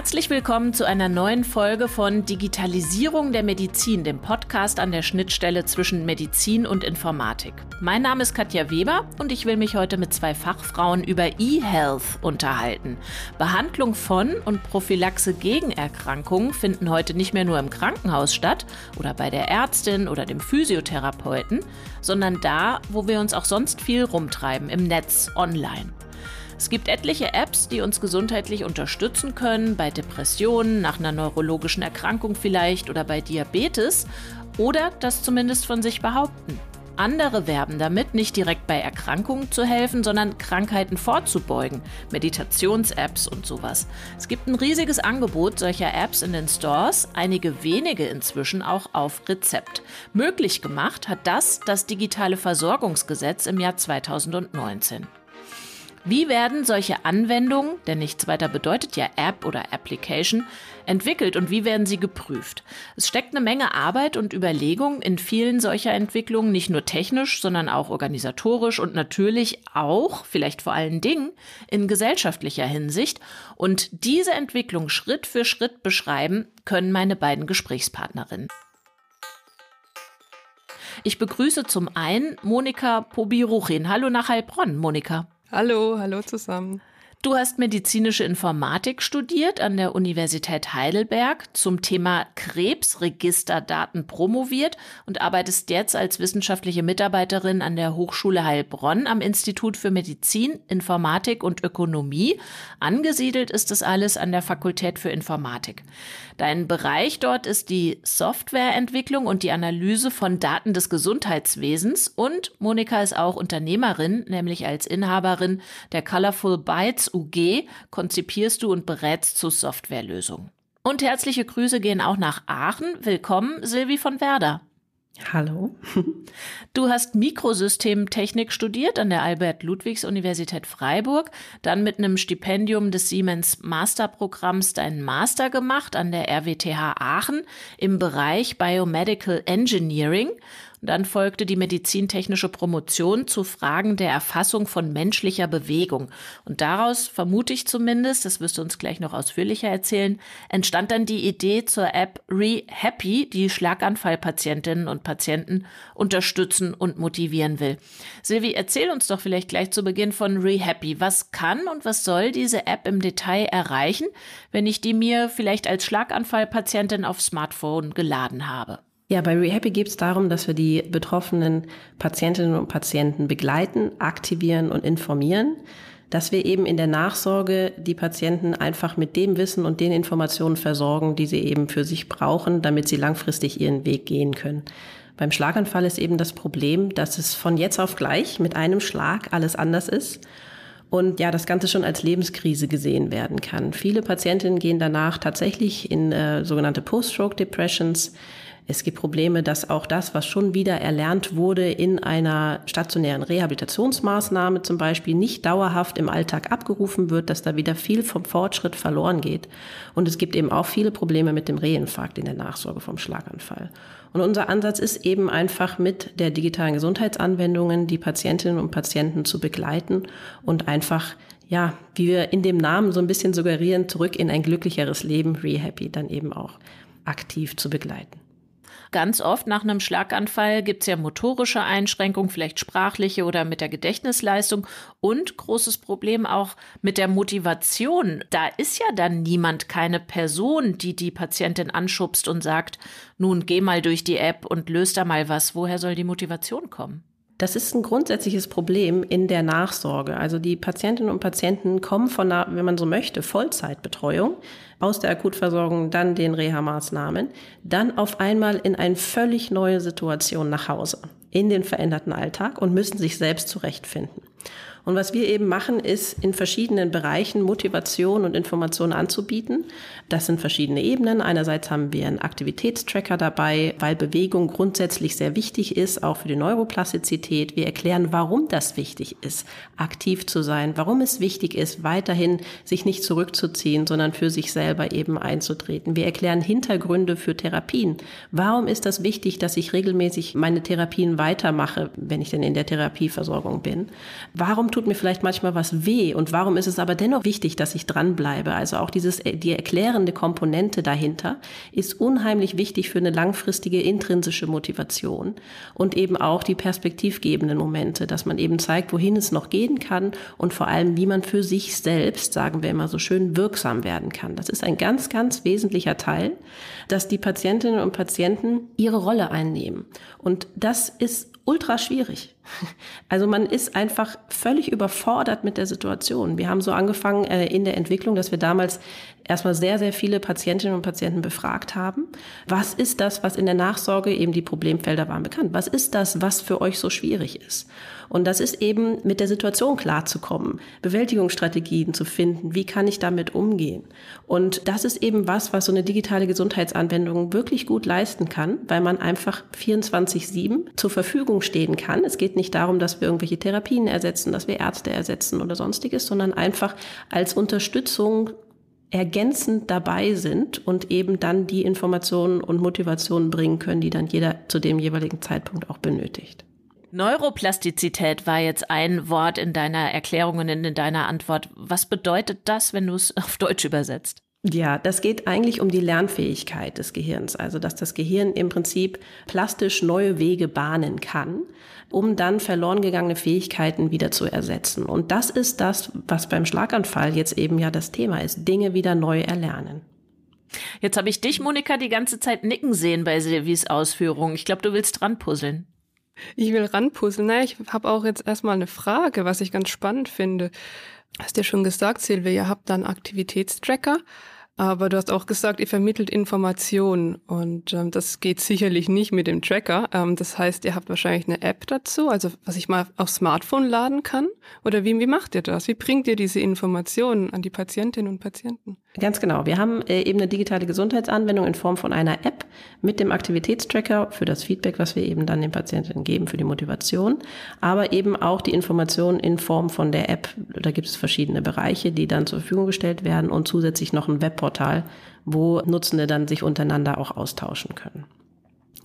Herzlich willkommen zu einer neuen Folge von Digitalisierung der Medizin, dem Podcast an der Schnittstelle zwischen Medizin und Informatik. Mein Name ist Katja Weber und ich will mich heute mit zwei Fachfrauen über E-Health unterhalten. Behandlung von und Prophylaxe gegen Erkrankungen finden heute nicht mehr nur im Krankenhaus statt oder bei der Ärztin oder dem Physiotherapeuten, sondern da, wo wir uns auch sonst viel rumtreiben, im Netz, online. Es gibt etliche Apps, die uns gesundheitlich unterstützen können, bei Depressionen, nach einer neurologischen Erkrankung vielleicht oder bei Diabetes oder das zumindest von sich behaupten. Andere werben damit, nicht direkt bei Erkrankungen zu helfen, sondern Krankheiten vorzubeugen. Meditations-Apps und sowas. Es gibt ein riesiges Angebot solcher Apps in den Stores, einige wenige inzwischen auch auf Rezept. Möglich gemacht hat das das digitale Versorgungsgesetz im Jahr 2019. Wie werden solche Anwendungen, denn nichts weiter bedeutet ja App oder Application, entwickelt und wie werden sie geprüft? Es steckt eine Menge Arbeit und Überlegung in vielen solcher Entwicklungen, nicht nur technisch, sondern auch organisatorisch und natürlich auch, vielleicht vor allen Dingen, in gesellschaftlicher Hinsicht. Und diese Entwicklung Schritt für Schritt beschreiben können meine beiden Gesprächspartnerinnen. Ich begrüße zum einen Monika Pobiruchin. Hallo nach Heilbronn, Monika. Hallo, hallo zusammen. Du hast medizinische Informatik studiert an der Universität Heidelberg, zum Thema Krebsregisterdaten promoviert und arbeitest jetzt als wissenschaftliche Mitarbeiterin an der Hochschule Heilbronn am Institut für Medizin, Informatik und Ökonomie. Angesiedelt ist das alles an der Fakultät für Informatik. Dein Bereich dort ist die Softwareentwicklung und die Analyse von Daten des Gesundheitswesens und Monika ist auch Unternehmerin, nämlich als Inhaberin der Colorful Bytes UG konzipierst du und berätst zu Softwarelösungen. Und herzliche Grüße gehen auch nach Aachen. Willkommen, Silvi von Werder. Hallo. Du hast Mikrosystemtechnik studiert an der Albert-Ludwigs-Universität Freiburg, dann mit einem Stipendium des Siemens Masterprogramms deinen Master gemacht an der RWTH Aachen im Bereich Biomedical Engineering dann folgte die medizintechnische Promotion zu Fragen der Erfassung von menschlicher Bewegung. Und daraus, vermute ich zumindest, das wirst du uns gleich noch ausführlicher erzählen, entstand dann die Idee zur App ReHappy, die Schlaganfallpatientinnen und Patienten unterstützen und motivieren will. Silvi, erzähl uns doch vielleicht gleich zu Beginn von ReHappy. Was kann und was soll diese App im Detail erreichen, wenn ich die mir vielleicht als Schlaganfallpatientin auf Smartphone geladen habe? Ja, bei ReHappy geht es darum, dass wir die betroffenen Patientinnen und Patienten begleiten, aktivieren und informieren, dass wir eben in der Nachsorge die Patienten einfach mit dem Wissen und den Informationen versorgen, die sie eben für sich brauchen, damit sie langfristig ihren Weg gehen können. Beim Schlaganfall ist eben das Problem, dass es von jetzt auf gleich mit einem Schlag alles anders ist und ja, das Ganze schon als Lebenskrise gesehen werden kann. Viele Patientinnen gehen danach tatsächlich in äh, sogenannte Post-Stroke Depressions, es gibt Probleme, dass auch das, was schon wieder erlernt wurde in einer stationären Rehabilitationsmaßnahme zum Beispiel, nicht dauerhaft im Alltag abgerufen wird, dass da wieder viel vom Fortschritt verloren geht. Und es gibt eben auch viele Probleme mit dem Reinfarkt in der Nachsorge vom Schlaganfall. Und unser Ansatz ist eben einfach mit der digitalen Gesundheitsanwendungen die Patientinnen und Patienten zu begleiten und einfach ja, wie wir in dem Namen so ein bisschen suggerieren, zurück in ein glücklicheres Leben, Rehappy, dann eben auch aktiv zu begleiten. Ganz oft nach einem Schlaganfall gibt es ja motorische Einschränkungen, vielleicht sprachliche oder mit der Gedächtnisleistung und großes Problem auch mit der Motivation. Da ist ja dann niemand, keine Person, die die Patientin anschubst und sagt, nun geh mal durch die App und löst da mal was. Woher soll die Motivation kommen? Das ist ein grundsätzliches Problem in der Nachsorge. Also die Patientinnen und Patienten kommen von einer, wenn man so möchte, Vollzeitbetreuung aus der Akutversorgung, dann den Reha-Maßnahmen, dann auf einmal in eine völlig neue Situation nach Hause, in den veränderten Alltag und müssen sich selbst zurechtfinden. Und was wir eben machen, ist in verschiedenen Bereichen Motivation und Information anzubieten. Das sind verschiedene Ebenen. Einerseits haben wir einen Aktivitätstracker dabei, weil Bewegung grundsätzlich sehr wichtig ist, auch für die Neuroplastizität. Wir erklären, warum das wichtig ist, aktiv zu sein, warum es wichtig ist, weiterhin sich nicht zurückzuziehen, sondern für sich selber eben einzutreten. Wir erklären Hintergründe für Therapien. Warum ist das wichtig, dass ich regelmäßig meine Therapien weitermache, wenn ich denn in der Therapieversorgung bin? Warum tut mir vielleicht manchmal was weh und warum ist es aber dennoch wichtig, dass ich dranbleibe. Also auch dieses, äh, die erklärende Komponente dahinter ist unheimlich wichtig für eine langfristige intrinsische Motivation und eben auch die perspektivgebenden Momente, dass man eben zeigt, wohin es noch gehen kann und vor allem, wie man für sich selbst, sagen wir immer so schön, wirksam werden kann. Das ist ein ganz, ganz wesentlicher Teil, dass die Patientinnen und Patienten ihre Rolle einnehmen. Und das ist ultra schwierig. Also man ist einfach völlig überfordert mit der Situation. Wir haben so angefangen äh, in der Entwicklung, dass wir damals erstmal sehr, sehr viele Patientinnen und Patienten befragt haben. Was ist das, was in der Nachsorge eben die Problemfelder waren bekannt? Was ist das, was für euch so schwierig ist? Und das ist eben mit der Situation klarzukommen, Bewältigungsstrategien zu finden. Wie kann ich damit umgehen? Und das ist eben was, was so eine digitale Gesundheitsanwendung wirklich gut leisten kann, weil man einfach 24-7 zur Verfügung stehen kann. Es geht nicht darum, dass wir irgendwelche Therapien ersetzen, dass wir Ärzte ersetzen oder sonstiges, sondern einfach als Unterstützung ergänzend dabei sind und eben dann die Informationen und Motivationen bringen können, die dann jeder zu dem jeweiligen Zeitpunkt auch benötigt. Neuroplastizität war jetzt ein Wort in deiner Erklärung und in deiner Antwort. Was bedeutet das, wenn du es auf Deutsch übersetzt? Ja, das geht eigentlich um die Lernfähigkeit des Gehirns, also dass das Gehirn im Prinzip plastisch neue Wege bahnen kann, um dann verloren gegangene Fähigkeiten wieder zu ersetzen. Und das ist das, was beim Schlaganfall jetzt eben ja das Thema ist, Dinge wieder neu erlernen. Jetzt habe ich dich, Monika, die ganze Zeit nicken sehen bei Silvis Ausführungen. Ich glaube, du willst dran puzzeln. Ich will ranpuzzeln. Naja, ich habe auch jetzt erstmal eine Frage, was ich ganz spannend finde. Hast ja schon gesagt, Silvia, ihr habt da einen Aktivitätstracker. Aber du hast auch gesagt, ihr vermittelt Informationen und ähm, das geht sicherlich nicht mit dem Tracker. Ähm, das heißt, ihr habt wahrscheinlich eine App dazu, also was ich mal aufs Smartphone laden kann. Oder wie, wie macht ihr das? Wie bringt ihr diese Informationen an die Patientinnen und Patienten? Ganz genau. Wir haben äh, eben eine digitale Gesundheitsanwendung in Form von einer App mit dem Aktivitätstracker für das Feedback, was wir eben dann den Patientinnen geben, für die Motivation, aber eben auch die Informationen in Form von der App. Da gibt es verschiedene Bereiche, die dann zur Verfügung gestellt werden und zusätzlich noch ein Webportal Portal, wo Nutzende dann sich untereinander auch austauschen können.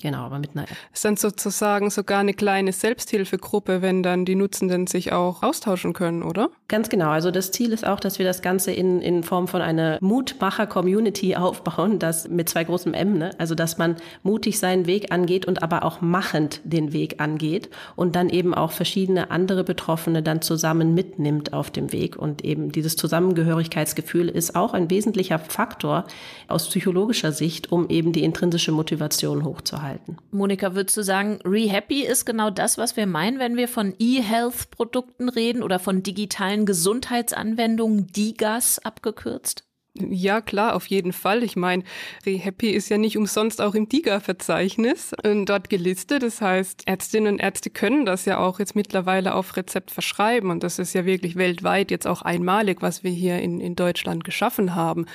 Genau, aber mit einer App. Ist dann sozusagen sogar eine kleine Selbsthilfegruppe, wenn dann die Nutzenden sich auch austauschen können, oder? Ganz genau. Also das Ziel ist auch, dass wir das Ganze in, in Form von einer Mutmacher-Community aufbauen, das mit zwei großen M, ne? Also dass man mutig seinen Weg angeht und aber auch machend den Weg angeht und dann eben auch verschiedene andere Betroffene dann zusammen mitnimmt auf dem Weg. Und eben dieses Zusammengehörigkeitsgefühl ist auch ein wesentlicher Faktor aus psychologischer Sicht, um eben die intrinsische Motivation hochzuhalten halten. Monika, würdest du sagen, ReHappy ist genau das, was wir meinen, wenn wir von E-Health-Produkten reden oder von digitalen Gesundheitsanwendungen, DIGAS abgekürzt? Ja, klar, auf jeden Fall. Ich meine, ReHappy ist ja nicht umsonst auch im DIGA-Verzeichnis dort gelistet. Das heißt, Ärztinnen und Ärzte können das ja auch jetzt mittlerweile auf Rezept verschreiben. Und das ist ja wirklich weltweit jetzt auch einmalig, was wir hier in, in Deutschland geschaffen haben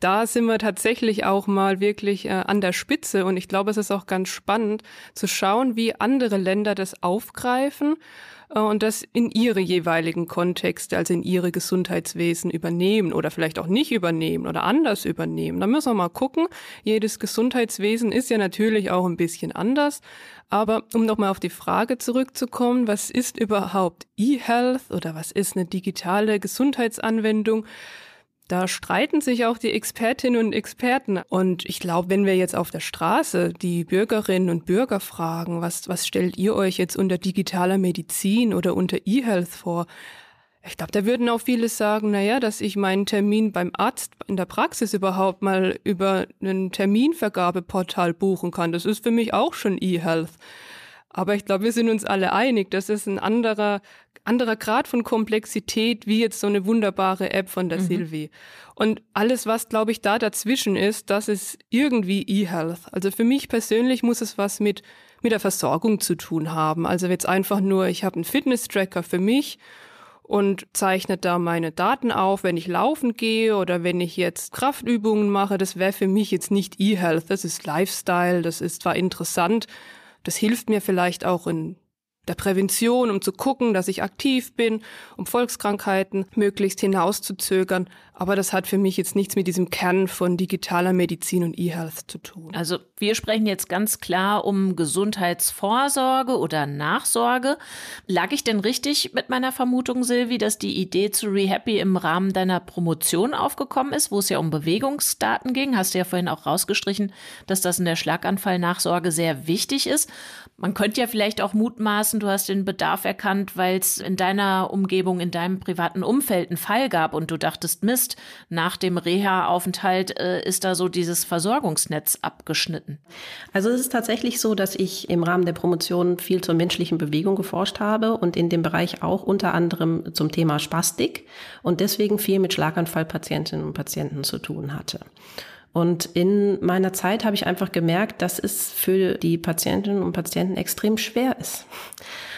da sind wir tatsächlich auch mal wirklich äh, an der Spitze und ich glaube, es ist auch ganz spannend zu schauen, wie andere Länder das aufgreifen äh, und das in ihre jeweiligen Kontexte, also in ihre Gesundheitswesen übernehmen oder vielleicht auch nicht übernehmen oder anders übernehmen. Da müssen wir mal gucken. Jedes Gesundheitswesen ist ja natürlich auch ein bisschen anders. Aber um nochmal auf die Frage zurückzukommen, was ist überhaupt E-Health oder was ist eine digitale Gesundheitsanwendung? Da streiten sich auch die Expertinnen und Experten. Und ich glaube, wenn wir jetzt auf der Straße die Bürgerinnen und Bürger fragen, was, was stellt ihr euch jetzt unter digitaler Medizin oder unter E-Health vor? Ich glaube, da würden auch viele sagen, na ja, dass ich meinen Termin beim Arzt in der Praxis überhaupt mal über ein Terminvergabeportal buchen kann. Das ist für mich auch schon E-Health. Aber ich glaube, wir sind uns alle einig, das ist ein anderer, anderer Grad von Komplexität, wie jetzt so eine wunderbare App von der mhm. Silvi. Und alles, was, glaube ich, da dazwischen ist, das ist irgendwie E-Health. Also für mich persönlich muss es was mit, mit der Versorgung zu tun haben. Also jetzt einfach nur, ich habe einen Fitness-Tracker für mich und zeichnet da meine Daten auf, wenn ich laufen gehe oder wenn ich jetzt Kraftübungen mache. Das wäre für mich jetzt nicht E-Health. Das ist Lifestyle, das ist zwar interessant, das hilft mir vielleicht auch in der Prävention, um zu gucken, dass ich aktiv bin, um Volkskrankheiten möglichst hinauszuzögern. Aber das hat für mich jetzt nichts mit diesem Kern von digitaler Medizin und E-Health zu tun. Also wir sprechen jetzt ganz klar um Gesundheitsvorsorge oder Nachsorge. Lag ich denn richtig mit meiner Vermutung, Silvi, dass die Idee zu ReHappy im Rahmen deiner Promotion aufgekommen ist, wo es ja um Bewegungsdaten ging? Hast du ja vorhin auch rausgestrichen, dass das in der Schlaganfallnachsorge sehr wichtig ist. Man könnte ja vielleicht auch mutmaßen, du hast den Bedarf erkannt, weil es in deiner Umgebung, in deinem privaten Umfeld einen Fall gab und du dachtest, Mist, nach dem Reha-Aufenthalt äh, ist da so dieses Versorgungsnetz abgeschnitten. Also es ist tatsächlich so, dass ich im Rahmen der Promotion viel zur menschlichen Bewegung geforscht habe und in dem Bereich auch unter anderem zum Thema Spastik und deswegen viel mit Schlaganfallpatientinnen und Patienten zu tun hatte. Und in meiner Zeit habe ich einfach gemerkt, dass es für die Patientinnen und Patienten extrem schwer ist.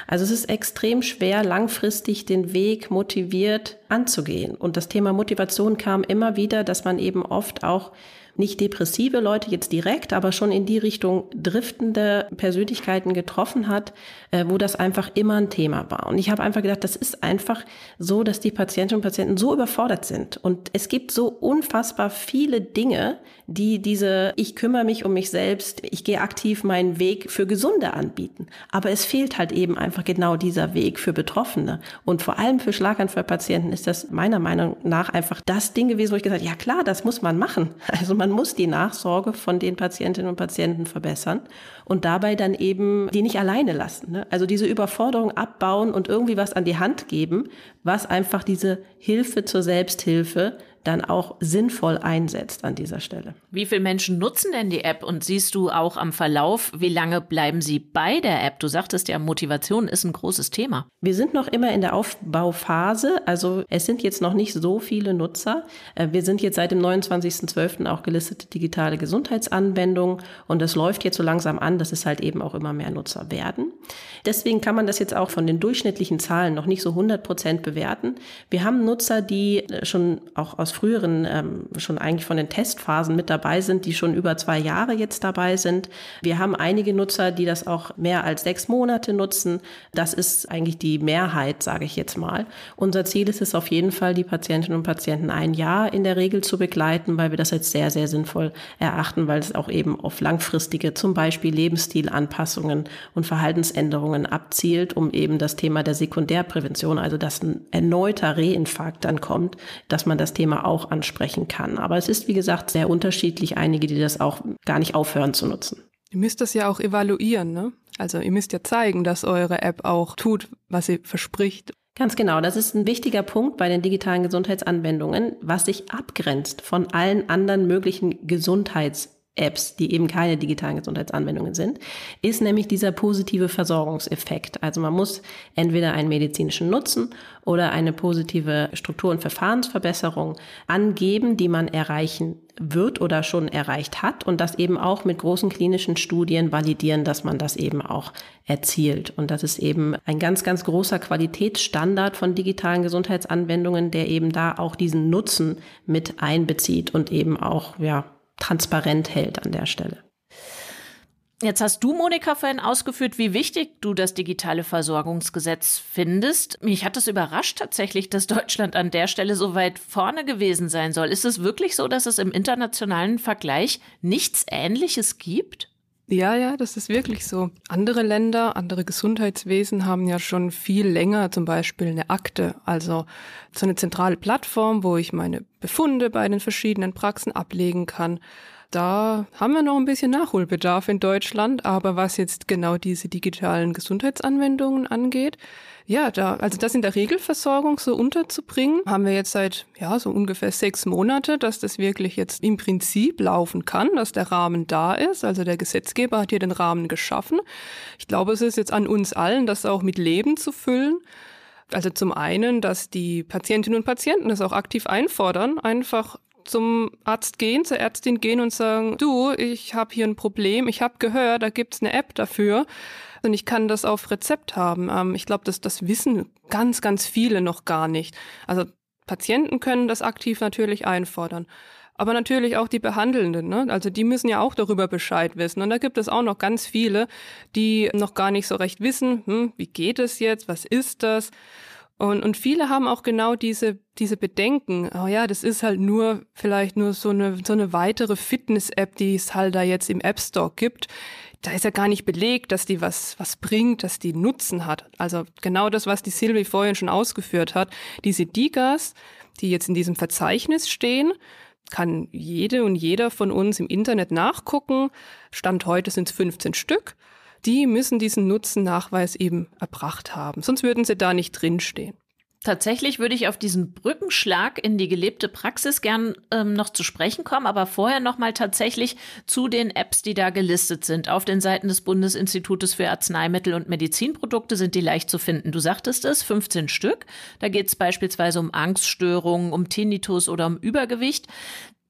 Also es ist extrem schwer, langfristig den Weg motiviert anzugehen. Und das Thema Motivation kam immer wieder, dass man eben oft auch nicht depressive Leute jetzt direkt, aber schon in die Richtung driftende Persönlichkeiten getroffen hat, äh, wo das einfach immer ein Thema war. Und ich habe einfach gedacht, das ist einfach so, dass die Patientinnen und Patienten so überfordert sind. Und es gibt so unfassbar viele Dinge, die diese Ich kümmere mich um mich selbst, ich gehe aktiv meinen Weg für Gesunde anbieten. Aber es fehlt halt eben einfach genau dieser Weg für Betroffene. Und vor allem für Schlaganfallpatienten ist das meiner Meinung nach einfach das Ding gewesen, wo ich gesagt habe, ja klar, das muss man machen. Also man muss die Nachsorge von den Patientinnen und Patienten verbessern und dabei dann eben die nicht alleine lassen. Ne? Also diese Überforderung abbauen und irgendwie was an die Hand geben, was einfach diese Hilfe zur Selbsthilfe dann auch sinnvoll einsetzt an dieser Stelle. Wie viele Menschen nutzen denn die App und siehst du auch am Verlauf, wie lange bleiben sie bei der App? Du sagtest ja, Motivation ist ein großes Thema. Wir sind noch immer in der Aufbauphase, also es sind jetzt noch nicht so viele Nutzer. Äh, wir sind jetzt seit dem 29.12. auch gelistete digitale Gesundheitsanwendungen und das läuft jetzt so langsam an, dass es halt eben auch immer mehr Nutzer werden. Deswegen kann man das jetzt auch von den durchschnittlichen Zahlen noch nicht so 100 Prozent bewerten. Wir haben Nutzer, die äh, schon auch aus früheren, ähm, schon eigentlich von den Testphasen mit dabei sind, die schon über zwei Jahre jetzt dabei sind. Wir haben einige Nutzer, die das auch mehr als sechs Monate nutzen. Das ist eigentlich die Mehrheit, sage ich jetzt mal. Unser Ziel ist es auf jeden Fall, die Patientinnen und Patienten ein Jahr in der Regel zu begleiten, weil wir das jetzt sehr, sehr sinnvoll erachten, weil es auch eben auf langfristige, zum Beispiel Lebensstilanpassungen und Verhaltensänderungen abzielt, um eben das Thema der Sekundärprävention, also dass ein erneuter Reinfarkt dann kommt, dass man das Thema auch ansprechen kann. Aber es ist, wie gesagt, sehr unterschiedlich. Einige, die das auch gar nicht aufhören zu nutzen. Ihr müsst das ja auch evaluieren, ne? Also ihr müsst ja zeigen, dass eure App auch tut, was sie verspricht. Ganz genau, das ist ein wichtiger Punkt bei den digitalen Gesundheitsanwendungen, was sich abgrenzt von allen anderen möglichen Gesundheits Apps, die eben keine digitalen Gesundheitsanwendungen sind, ist nämlich dieser positive Versorgungseffekt. Also man muss entweder einen medizinischen Nutzen oder eine positive Struktur- und Verfahrensverbesserung angeben, die man erreichen wird oder schon erreicht hat und das eben auch mit großen klinischen Studien validieren, dass man das eben auch erzielt. Und das ist eben ein ganz, ganz großer Qualitätsstandard von digitalen Gesundheitsanwendungen, der eben da auch diesen Nutzen mit einbezieht und eben auch, ja, transparent hält an der Stelle. Jetzt hast du, Monika, vorhin ausgeführt, wie wichtig du das digitale Versorgungsgesetz findest. Mich hat es überrascht tatsächlich, dass Deutschland an der Stelle so weit vorne gewesen sein soll. Ist es wirklich so, dass es im internationalen Vergleich nichts Ähnliches gibt? Ja, ja, das ist wirklich so. Andere Länder, andere Gesundheitswesen haben ja schon viel länger zum Beispiel eine Akte, also so eine zentrale Plattform, wo ich meine Befunde bei den verschiedenen Praxen ablegen kann. Da haben wir noch ein bisschen Nachholbedarf in Deutschland, aber was jetzt genau diese digitalen Gesundheitsanwendungen angeht, ja, da, also das in der Regelversorgung so unterzubringen, haben wir jetzt seit, ja, so ungefähr sechs Monate, dass das wirklich jetzt im Prinzip laufen kann, dass der Rahmen da ist. Also der Gesetzgeber hat hier den Rahmen geschaffen. Ich glaube, es ist jetzt an uns allen, das auch mit Leben zu füllen. Also zum einen, dass die Patientinnen und Patienten das auch aktiv einfordern, einfach zum Arzt gehen, zur Ärztin gehen und sagen, du, ich habe hier ein Problem, ich habe gehört, da gibt's eine App dafür und ich kann das auf Rezept haben. Ähm, ich glaube, das, das wissen ganz, ganz viele noch gar nicht. Also Patienten können das aktiv natürlich einfordern. Aber natürlich auch die Behandelnden, ne? also die müssen ja auch darüber Bescheid wissen. Und da gibt es auch noch ganz viele, die noch gar nicht so recht wissen, hm, wie geht es jetzt, was ist das? Und, und viele haben auch genau diese, diese Bedenken. Oh ja, das ist halt nur vielleicht nur so eine, so eine weitere Fitness-App, die es halt da jetzt im App Store gibt. Da ist ja gar nicht belegt, dass die was, was bringt, dass die Nutzen hat. Also genau das, was die Sylvie vorhin schon ausgeführt hat. Diese Digas, die jetzt in diesem Verzeichnis stehen, kann jede und jeder von uns im Internet nachgucken. Stand heute sind es 15 Stück die müssen diesen Nutzennachweis eben erbracht haben. Sonst würden sie da nicht drinstehen. Tatsächlich würde ich auf diesen Brückenschlag in die gelebte Praxis gern ähm, noch zu sprechen kommen, aber vorher noch mal tatsächlich zu den Apps, die da gelistet sind. Auf den Seiten des Bundesinstitutes für Arzneimittel und Medizinprodukte sind die leicht zu finden. Du sagtest es, 15 Stück. Da geht es beispielsweise um Angststörungen, um Tinnitus oder um Übergewicht.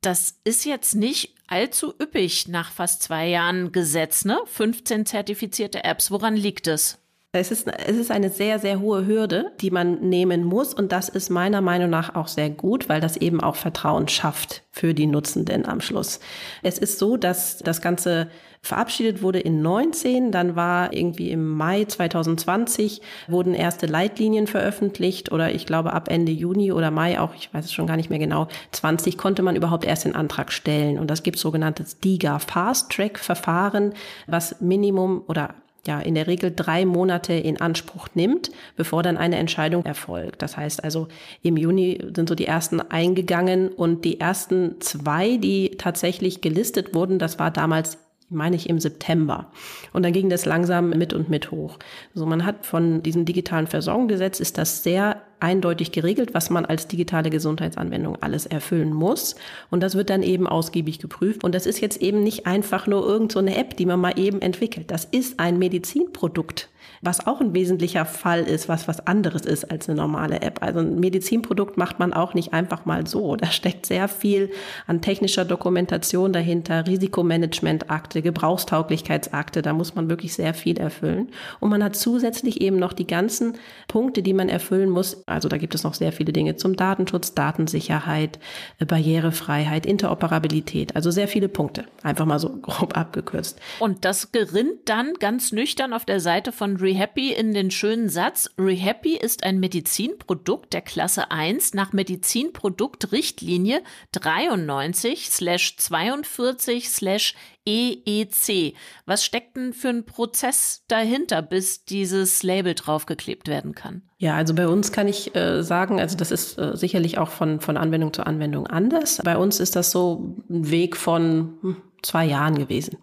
Das ist jetzt nicht allzu üppig nach fast zwei Jahren Gesetz, ne? 15 zertifizierte Apps. Woran liegt es? Es ist, es ist eine sehr, sehr hohe Hürde, die man nehmen muss. Und das ist meiner Meinung nach auch sehr gut, weil das eben auch Vertrauen schafft für die Nutzenden am Schluss. Es ist so, dass das Ganze verabschiedet wurde in 19, dann war irgendwie im Mai 2020 wurden erste Leitlinien veröffentlicht oder ich glaube ab Ende Juni oder Mai auch, ich weiß es schon gar nicht mehr genau, 20 konnte man überhaupt erst den Antrag stellen. Und das gibt sogenanntes DIGA Fast Track Verfahren, was Minimum oder ja in der Regel drei Monate in Anspruch nimmt, bevor dann eine Entscheidung erfolgt. Das heißt also, im Juni sind so die ersten eingegangen und die ersten zwei, die tatsächlich gelistet wurden, das war damals meine ich im September. Und dann ging das langsam mit und mit hoch. So, man hat von diesem digitalen Versorgungsgesetz ist das sehr eindeutig geregelt, was man als digitale Gesundheitsanwendung alles erfüllen muss. Und das wird dann eben ausgiebig geprüft. Und das ist jetzt eben nicht einfach nur irgendeine so App, die man mal eben entwickelt. Das ist ein Medizinprodukt was auch ein wesentlicher Fall ist, was was anderes ist als eine normale App. Also ein Medizinprodukt macht man auch nicht einfach mal so. Da steckt sehr viel an technischer Dokumentation dahinter, Risikomanagementakte, Gebrauchstauglichkeitsakte, da muss man wirklich sehr viel erfüllen. Und man hat zusätzlich eben noch die ganzen Punkte, die man erfüllen muss. Also da gibt es noch sehr viele Dinge zum Datenschutz, Datensicherheit, Barrierefreiheit, Interoperabilität. Also sehr viele Punkte. Einfach mal so grob abgekürzt. Und das gerinnt dann ganz nüchtern auf der Seite von Rehappy in den schönen Satz, Rehappy ist ein Medizinprodukt der Klasse 1 nach Medizinproduktrichtlinie 93/42/EEC. E Was steckt denn für ein Prozess dahinter, bis dieses Label draufgeklebt werden kann? Ja, also bei uns kann ich äh, sagen, also das ist äh, sicherlich auch von, von Anwendung zu Anwendung anders. Bei uns ist das so ein Weg von hm, zwei Jahren gewesen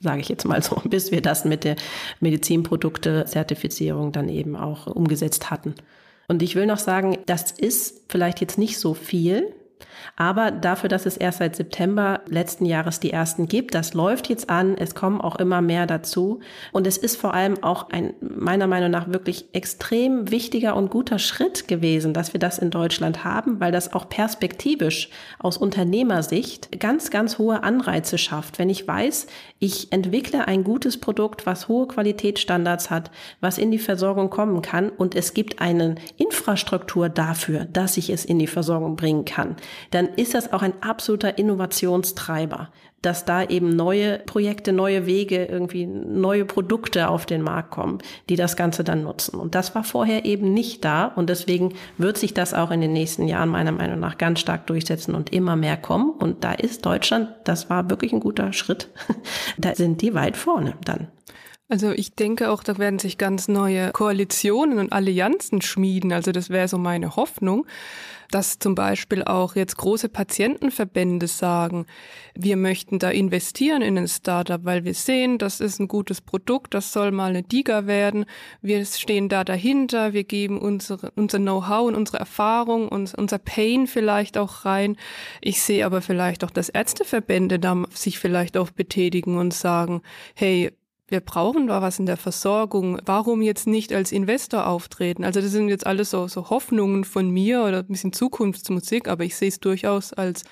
sage ich jetzt mal so, bis wir das mit der Medizinprodukte-Zertifizierung dann eben auch umgesetzt hatten. Und ich will noch sagen, das ist vielleicht jetzt nicht so viel, aber dafür, dass es erst seit September letzten Jahres die ersten gibt, das läuft jetzt an. Es kommen auch immer mehr dazu. Und es ist vor allem auch ein, meiner Meinung nach, wirklich extrem wichtiger und guter Schritt gewesen, dass wir das in Deutschland haben, weil das auch perspektivisch aus Unternehmersicht ganz, ganz hohe Anreize schafft. Wenn ich weiß, ich entwickle ein gutes Produkt, was hohe Qualitätsstandards hat, was in die Versorgung kommen kann und es gibt eine Infrastruktur dafür, dass ich es in die Versorgung bringen kann, dann ist das auch ein absoluter Innovationstreiber, dass da eben neue Projekte, neue Wege, irgendwie neue Produkte auf den Markt kommen, die das Ganze dann nutzen. Und das war vorher eben nicht da und deswegen wird sich das auch in den nächsten Jahren meiner Meinung nach ganz stark durchsetzen und immer mehr kommen. Und da ist Deutschland, das war wirklich ein guter Schritt. Da sind die weit vorne dann. Also ich denke auch, da werden sich ganz neue Koalitionen und Allianzen schmieden. Also das wäre so meine Hoffnung, dass zum Beispiel auch jetzt große Patientenverbände sagen, wir möchten da investieren in ein Startup, weil wir sehen, das ist ein gutes Produkt, das soll mal eine Diga werden. Wir stehen da dahinter, wir geben unsere, unser Know-how und unsere Erfahrung und unser Pain vielleicht auch rein. Ich sehe aber vielleicht auch, dass Ärzteverbände da sich vielleicht auch betätigen und sagen, hey, wir brauchen da was in der Versorgung. Warum jetzt nicht als Investor auftreten? Also das sind jetzt alles so, so Hoffnungen von mir oder ein bisschen Zukunftsmusik, aber ich sehe es durchaus als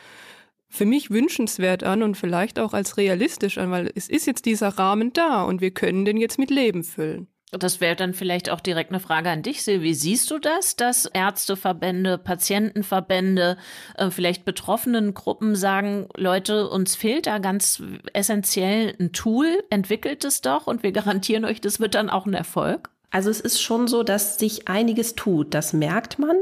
für mich wünschenswert an und vielleicht auch als realistisch an, weil es ist jetzt dieser Rahmen da und wir können den jetzt mit Leben füllen. Das wäre dann vielleicht auch direkt eine Frage an dich, Silvi. Siehst du das, dass Ärzteverbände, Patientenverbände, äh, vielleicht betroffenen Gruppen sagen, Leute, uns fehlt da ganz essentiell ein Tool, entwickelt es doch und wir garantieren euch, das wird dann auch ein Erfolg? Also es ist schon so, dass sich einiges tut. Das merkt man,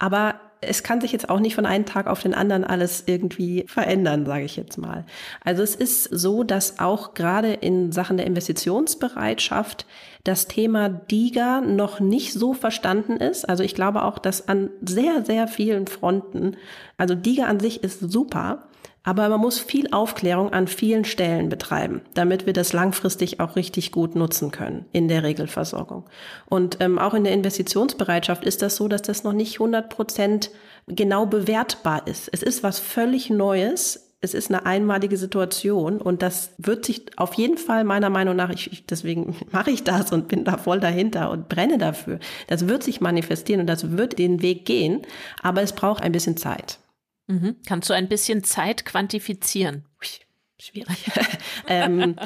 aber es kann sich jetzt auch nicht von einem Tag auf den anderen alles irgendwie verändern, sage ich jetzt mal. Also es ist so, dass auch gerade in Sachen der Investitionsbereitschaft das Thema DIGA noch nicht so verstanden ist. Also ich glaube auch, dass an sehr, sehr vielen Fronten, also DIGA an sich ist super, aber man muss viel Aufklärung an vielen Stellen betreiben, damit wir das langfristig auch richtig gut nutzen können in der Regelversorgung. Und ähm, auch in der Investitionsbereitschaft ist das so, dass das noch nicht 100 Prozent genau bewertbar ist. Es ist was völlig Neues. Es ist eine einmalige Situation und das wird sich auf jeden Fall meiner Meinung nach, ich, deswegen mache ich das und bin da voll dahinter und brenne dafür. Das wird sich manifestieren und das wird den Weg gehen, aber es braucht ein bisschen Zeit. Mhm. Kannst du ein bisschen Zeit quantifizieren? Schwierig. ähm,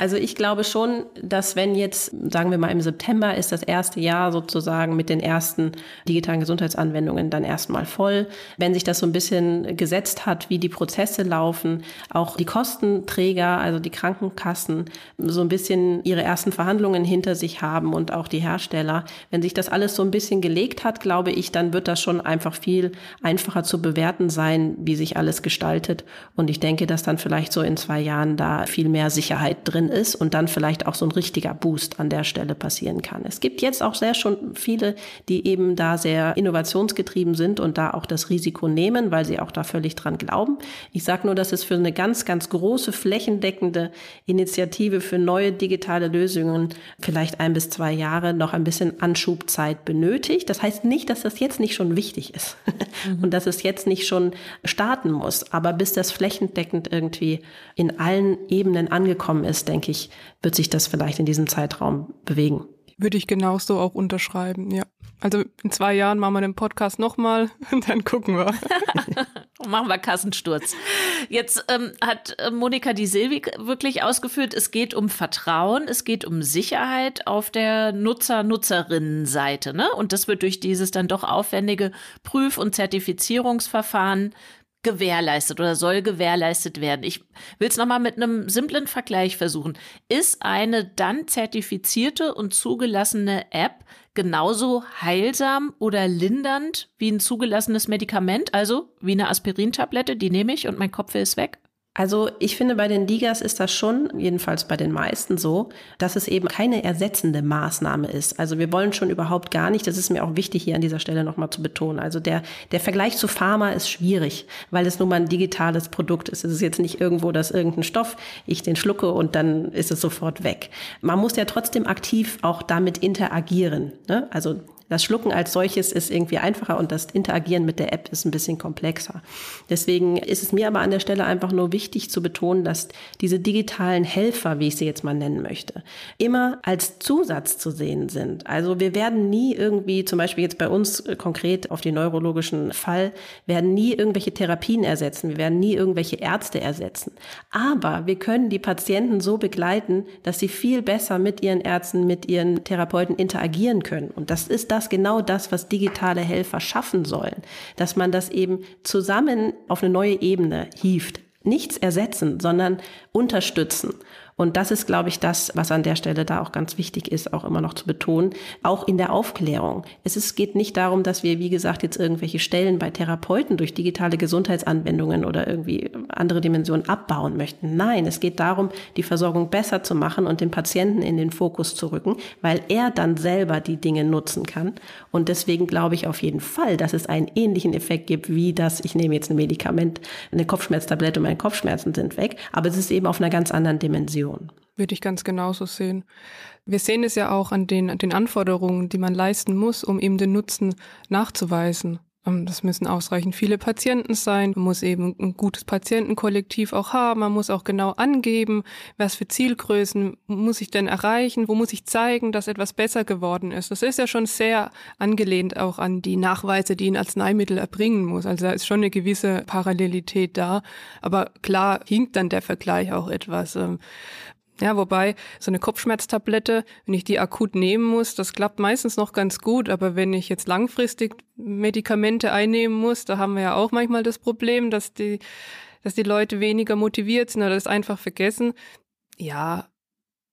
also ich glaube schon, dass wenn jetzt, sagen wir mal im September ist das erste Jahr sozusagen mit den ersten digitalen Gesundheitsanwendungen dann erstmal voll. Wenn sich das so ein bisschen gesetzt hat, wie die Prozesse laufen, auch die Kostenträger, also die Krankenkassen, so ein bisschen ihre ersten Verhandlungen hinter sich haben und auch die Hersteller, wenn sich das alles so ein bisschen gelegt hat, glaube ich, dann wird das schon einfach viel einfacher zu bewerten sein, wie sich alles gestaltet. Und ich denke, dass dann vielleicht so in zwei Jahren da viel mehr Sicherheit drin ist und dann vielleicht auch so ein richtiger Boost an der Stelle passieren kann. Es gibt jetzt auch sehr schon viele, die eben da sehr innovationsgetrieben sind und da auch das Risiko nehmen, weil sie auch da völlig dran glauben. Ich sage nur, dass es für eine ganz, ganz große flächendeckende Initiative für neue digitale Lösungen vielleicht ein bis zwei Jahre noch ein bisschen Anschubzeit benötigt. Das heißt nicht, dass das jetzt nicht schon wichtig ist mhm. und dass es jetzt nicht schon starten muss. Aber bis das flächendeckend irgendwie in allen Ebenen angekommen ist, denke ich, wird sich das vielleicht in diesem Zeitraum bewegen. Würde ich genauso auch unterschreiben, ja. Also in zwei Jahren machen wir den Podcast nochmal und dann gucken wir. machen wir Kassensturz. Jetzt ähm, hat äh, Monika Di Silvi wirklich ausgeführt, es geht um Vertrauen, es geht um Sicherheit auf der Nutzer-Nutzerinnen-Seite. Ne? Und das wird durch dieses dann doch aufwendige Prüf- und Zertifizierungsverfahren gewährleistet oder soll gewährleistet werden. Ich will es nochmal mit einem simplen Vergleich versuchen. Ist eine dann zertifizierte und zugelassene App genauso heilsam oder lindernd wie ein zugelassenes Medikament, also wie eine Aspirintablette, die nehme ich und mein Kopf ist weg? Also ich finde, bei den Digas ist das schon, jedenfalls bei den meisten so, dass es eben keine ersetzende Maßnahme ist. Also wir wollen schon überhaupt gar nicht, das ist mir auch wichtig hier an dieser Stelle nochmal zu betonen. Also der, der Vergleich zu Pharma ist schwierig, weil es nun mal ein digitales Produkt ist. Es ist jetzt nicht irgendwo, dass irgendein Stoff, ich den schlucke und dann ist es sofort weg. Man muss ja trotzdem aktiv auch damit interagieren. Ne? Also das Schlucken als solches ist irgendwie einfacher und das Interagieren mit der App ist ein bisschen komplexer. Deswegen ist es mir aber an der Stelle einfach nur wichtig zu betonen, dass diese digitalen Helfer, wie ich sie jetzt mal nennen möchte, immer als Zusatz zu sehen sind. Also wir werden nie irgendwie, zum Beispiel jetzt bei uns äh, konkret auf den neurologischen Fall, werden nie irgendwelche Therapien ersetzen. Wir werden nie irgendwelche Ärzte ersetzen. Aber wir können die Patienten so begleiten, dass sie viel besser mit ihren Ärzten, mit ihren Therapeuten interagieren können. Und das ist das, das genau das, was digitale Helfer schaffen sollen, dass man das eben zusammen auf eine neue Ebene hieft. Nichts ersetzen, sondern unterstützen. Und das ist, glaube ich, das, was an der Stelle da auch ganz wichtig ist, auch immer noch zu betonen, auch in der Aufklärung. Es ist, geht nicht darum, dass wir, wie gesagt, jetzt irgendwelche Stellen bei Therapeuten durch digitale Gesundheitsanwendungen oder irgendwie andere Dimensionen abbauen möchten. Nein, es geht darum, die Versorgung besser zu machen und den Patienten in den Fokus zu rücken, weil er dann selber die Dinge nutzen kann. Und deswegen glaube ich auf jeden Fall, dass es einen ähnlichen Effekt gibt, wie das, ich nehme jetzt ein Medikament, eine Kopfschmerztablette und meine Kopfschmerzen sind weg. Aber es ist eben auf einer ganz anderen Dimension. Situation. Würde ich ganz genauso sehen. Wir sehen es ja auch an den, an den Anforderungen, die man leisten muss, um eben den Nutzen nachzuweisen. Ähm, das müssen ausreichend viele Patienten sein. Man muss eben ein gutes Patientenkollektiv auch haben. Man muss auch genau angeben, was für Zielgrößen muss ich denn erreichen, wo muss ich zeigen, dass etwas besser geworden ist. Das ist ja schon sehr angelehnt auch an die Nachweise, die ein Arzneimittel erbringen muss. Also da ist schon eine gewisse Parallelität da. Aber klar hinkt dann der Vergleich auch etwas. Ja, wobei so eine Kopfschmerztablette, wenn ich die akut nehmen muss, das klappt meistens noch ganz gut. Aber wenn ich jetzt langfristig Medikamente einnehmen muss, da haben wir ja auch manchmal das Problem, dass die, dass die Leute weniger motiviert sind oder das einfach vergessen. Ja,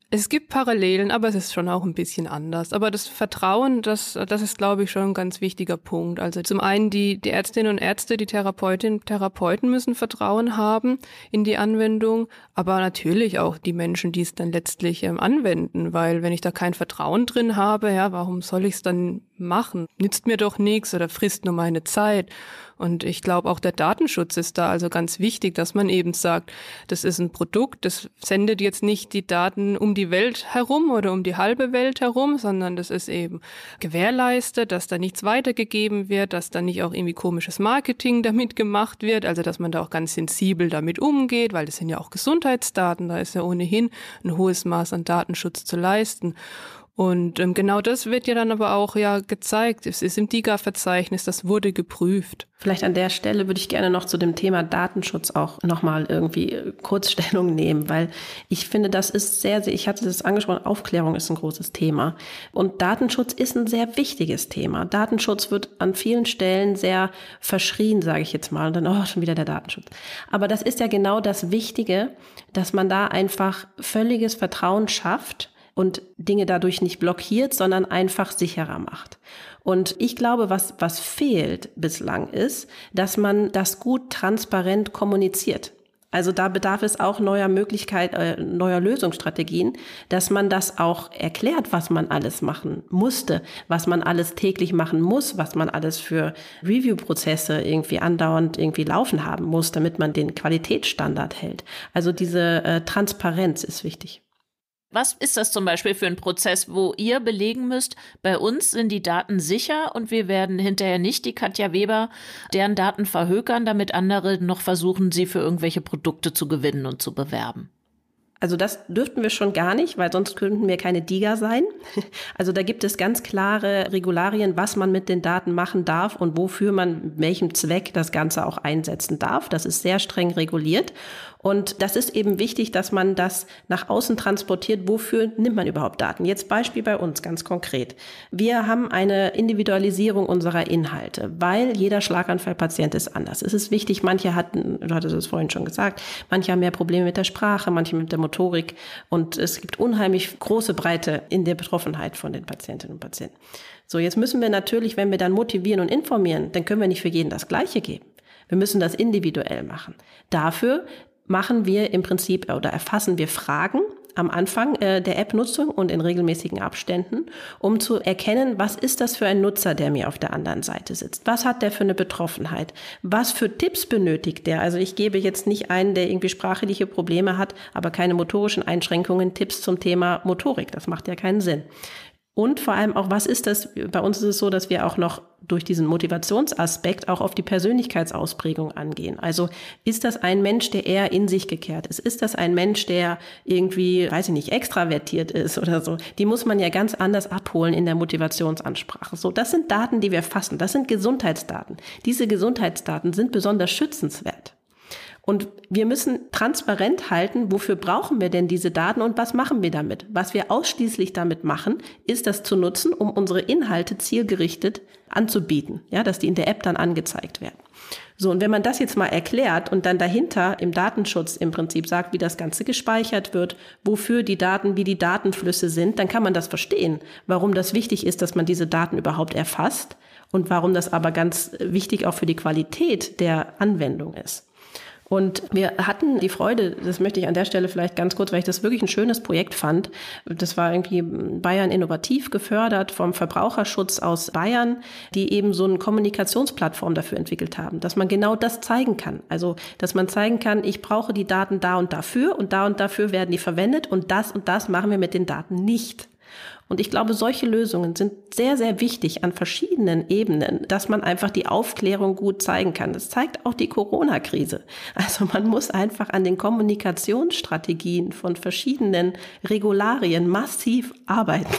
Es gibt Parallelen, aber es ist schon auch ein bisschen anders. Aber das Vertrauen, das, das ist, glaube ich, schon ein ganz wichtiger Punkt. Also zum einen die, die Ärztinnen und Ärzte, die Therapeutinnen Therapeuten müssen Vertrauen haben in die Anwendung, aber natürlich auch die Menschen, die es dann letztlich ähm, anwenden, weil wenn ich da kein Vertrauen drin habe, ja, warum soll ich es dann machen? Nützt mir doch nichts oder frisst nur meine Zeit. Und ich glaube, auch der Datenschutz ist da also ganz wichtig, dass man eben sagt, das ist ein Produkt, das sendet jetzt nicht die Daten um die Welt herum oder um die halbe Welt herum, sondern das ist eben gewährleistet, dass da nichts weitergegeben wird, dass da nicht auch irgendwie komisches Marketing damit gemacht wird, also dass man da auch ganz sensibel damit umgeht, weil das sind ja auch Gesundheitsdaten, da ist ja ohnehin ein hohes Maß an Datenschutz zu leisten. Und ähm, genau das wird ja dann aber auch ja gezeigt. Es ist im DIGA-Verzeichnis, das wurde geprüft. Vielleicht an der Stelle würde ich gerne noch zu dem Thema Datenschutz auch nochmal irgendwie äh, kurz Stellung nehmen, weil ich finde, das ist sehr, sehr, ich hatte das angesprochen, Aufklärung ist ein großes Thema. Und Datenschutz ist ein sehr wichtiges Thema. Datenschutz wird an vielen Stellen sehr verschrien, sage ich jetzt mal. Und dann, oh, schon wieder der Datenschutz. Aber das ist ja genau das Wichtige, dass man da einfach völliges Vertrauen schafft und Dinge dadurch nicht blockiert, sondern einfach sicherer macht. Und ich glaube, was, was fehlt bislang ist, dass man das gut transparent kommuniziert. Also da bedarf es auch neuer Möglichkeit, äh, neuer Lösungsstrategien, dass man das auch erklärt, was man alles machen musste, was man alles täglich machen muss, was man alles für Review-Prozesse irgendwie andauernd irgendwie laufen haben muss, damit man den Qualitätsstandard hält. Also diese äh, Transparenz ist wichtig. Was ist das zum Beispiel für ein Prozess, wo ihr belegen müsst, bei uns sind die Daten sicher und wir werden hinterher nicht die Katja Weber deren Daten verhökern, damit andere noch versuchen, sie für irgendwelche Produkte zu gewinnen und zu bewerben? Also das dürften wir schon gar nicht, weil sonst könnten wir keine DIGA sein. Also da gibt es ganz klare Regularien, was man mit den Daten machen darf und wofür man welchem Zweck das Ganze auch einsetzen darf. Das ist sehr streng reguliert. Und das ist eben wichtig, dass man das nach außen transportiert. Wofür nimmt man überhaupt Daten? Jetzt Beispiel bei uns ganz konkret. Wir haben eine Individualisierung unserer Inhalte, weil jeder Schlaganfallpatient ist anders. Es ist wichtig, manche hatten, du hattest es vorhin schon gesagt, manche haben mehr Probleme mit der Sprache, manche mit der Motorik. Und es gibt unheimlich große Breite in der Betroffenheit von den Patientinnen und Patienten. So, jetzt müssen wir natürlich, wenn wir dann motivieren und informieren, dann können wir nicht für jeden das Gleiche geben. Wir müssen das individuell machen. Dafür machen wir im Prinzip oder erfassen wir Fragen am Anfang äh, der App-Nutzung und in regelmäßigen Abständen, um zu erkennen, was ist das für ein Nutzer, der mir auf der anderen Seite sitzt? Was hat der für eine Betroffenheit? Was für Tipps benötigt der? Also ich gebe jetzt nicht einen, der irgendwie sprachliche Probleme hat, aber keine motorischen Einschränkungen, Tipps zum Thema Motorik. Das macht ja keinen Sinn. Und vor allem auch, was ist das? Bei uns ist es so, dass wir auch noch durch diesen Motivationsaspekt auch auf die Persönlichkeitsausprägung angehen. Also ist das ein Mensch, der eher in sich gekehrt ist? Ist das ein Mensch, der irgendwie, weiß ich nicht, extravertiert ist oder so? Die muss man ja ganz anders abholen in der Motivationsansprache. So, das sind Daten, die wir fassen. Das sind Gesundheitsdaten. Diese Gesundheitsdaten sind besonders schützenswert. Und wir müssen transparent halten, wofür brauchen wir denn diese Daten und was machen wir damit? Was wir ausschließlich damit machen, ist das zu nutzen, um unsere Inhalte zielgerichtet anzubieten, ja, dass die in der App dann angezeigt werden. So, und wenn man das jetzt mal erklärt und dann dahinter im Datenschutz im Prinzip sagt, wie das Ganze gespeichert wird, wofür die Daten, wie die Datenflüsse sind, dann kann man das verstehen, warum das wichtig ist, dass man diese Daten überhaupt erfasst und warum das aber ganz wichtig auch für die Qualität der Anwendung ist. Und wir hatten die Freude, das möchte ich an der Stelle vielleicht ganz kurz, weil ich das wirklich ein schönes Projekt fand. Das war irgendwie Bayern innovativ gefördert vom Verbraucherschutz aus Bayern, die eben so eine Kommunikationsplattform dafür entwickelt haben, dass man genau das zeigen kann. Also, dass man zeigen kann, ich brauche die Daten da und dafür und da und dafür werden die verwendet und das und das machen wir mit den Daten nicht. Und ich glaube, solche Lösungen sind sehr, sehr wichtig an verschiedenen Ebenen, dass man einfach die Aufklärung gut zeigen kann. Das zeigt auch die Corona-Krise. Also man muss einfach an den Kommunikationsstrategien von verschiedenen Regularien massiv arbeiten.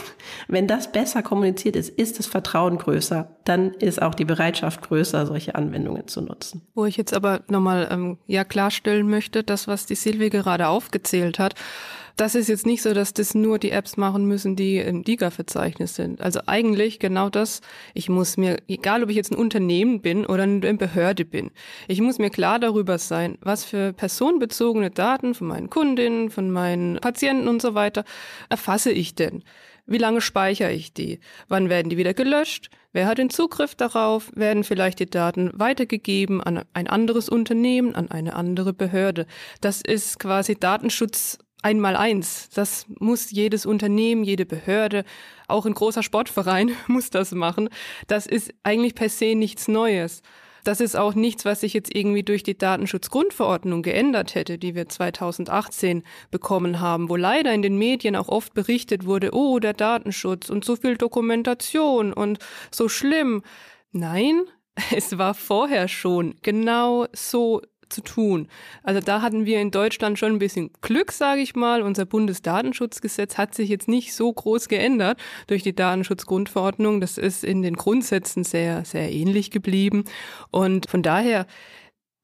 Wenn das besser kommuniziert ist, ist das Vertrauen größer. Dann ist auch die Bereitschaft größer, solche Anwendungen zu nutzen. Wo ich jetzt aber nochmal ähm, ja klarstellen möchte, das, was die Silvi gerade aufgezählt hat, das ist jetzt nicht so, dass das nur die Apps machen müssen, die im DIGA-Verzeichnis sind. Also eigentlich genau das, ich muss mir, egal ob ich jetzt ein Unternehmen bin oder eine Behörde bin, ich muss mir klar darüber sein, was für personenbezogene Daten von meinen Kundinnen, von meinen Patienten und so weiter erfasse ich denn. Wie lange speichere ich die? Wann werden die wieder gelöscht? Wer hat den Zugriff darauf? Werden vielleicht die Daten weitergegeben an ein anderes Unternehmen, an eine andere Behörde? Das ist quasi Datenschutz einmal eins. Das muss jedes Unternehmen, jede Behörde, auch ein großer Sportverein muss das machen. Das ist eigentlich per se nichts Neues. Das ist auch nichts, was sich jetzt irgendwie durch die Datenschutzgrundverordnung geändert hätte, die wir 2018 bekommen haben, wo leider in den Medien auch oft berichtet wurde, oh, der Datenschutz und so viel Dokumentation und so schlimm. Nein, es war vorher schon genau so zu tun. Also da hatten wir in Deutschland schon ein bisschen Glück, sage ich mal. Unser Bundesdatenschutzgesetz hat sich jetzt nicht so groß geändert durch die Datenschutzgrundverordnung. Das ist in den Grundsätzen sehr, sehr ähnlich geblieben. Und von daher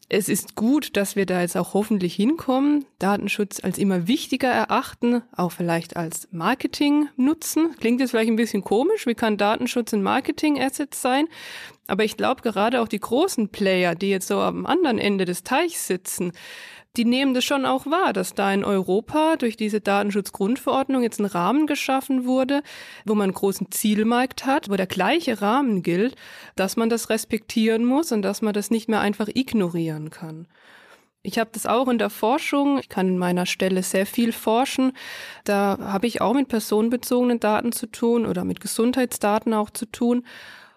es ist gut, dass wir da jetzt auch hoffentlich hinkommen, Datenschutz als immer wichtiger erachten, auch vielleicht als Marketing nutzen. Klingt jetzt vielleicht ein bisschen komisch, wie kann Datenschutz ein Marketing-Asset sein? Aber ich glaube gerade auch die großen Player, die jetzt so am anderen Ende des Teichs sitzen, die nehmen das schon auch wahr, dass da in Europa durch diese Datenschutzgrundverordnung jetzt ein Rahmen geschaffen wurde, wo man einen großen Zielmarkt hat, wo der gleiche Rahmen gilt, dass man das respektieren muss und dass man das nicht mehr einfach ignorieren kann. Ich habe das auch in der Forschung. Ich kann in meiner Stelle sehr viel forschen. Da habe ich auch mit personenbezogenen Daten zu tun oder mit Gesundheitsdaten auch zu tun.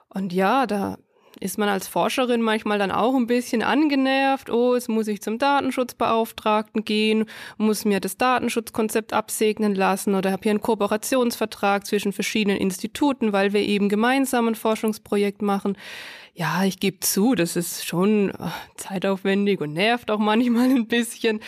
Und ja, da ist man als Forscherin manchmal dann auch ein bisschen angenervt. Oh, jetzt muss ich zum Datenschutzbeauftragten gehen, muss mir das Datenschutzkonzept absegnen lassen oder habe hier einen Kooperationsvertrag zwischen verschiedenen Instituten, weil wir eben gemeinsam ein Forschungsprojekt machen ja, ich gebe zu, das ist schon äh, zeitaufwendig und nervt auch manchmal ein bisschen.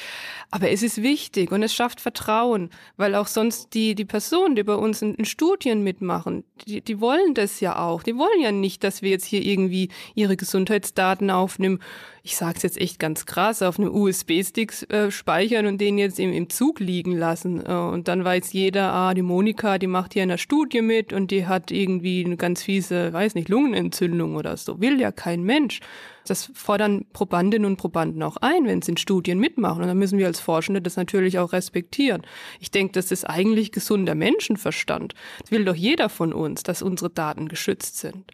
Aber es ist wichtig und es schafft Vertrauen, weil auch sonst die, die Personen, die bei uns in, in Studien mitmachen, die, die wollen das ja auch. Die wollen ja nicht, dass wir jetzt hier irgendwie ihre Gesundheitsdaten aufnehmen ich sage es jetzt echt ganz krass, auf einem USB-Stick äh, speichern und den jetzt im, im Zug liegen lassen. Äh, und dann weiß jeder, ah, die Monika, die macht hier in der Studie mit und die hat irgendwie eine ganz fiese, weiß nicht, Lungenentzündung oder so. Will ja kein Mensch. Das fordern Probandinnen und Probanden auch ein, wenn sie in Studien mitmachen. Und dann müssen wir als Forschende das natürlich auch respektieren. Ich denke, das ist eigentlich gesunder Menschenverstand. Das will doch jeder von uns, dass unsere Daten geschützt sind.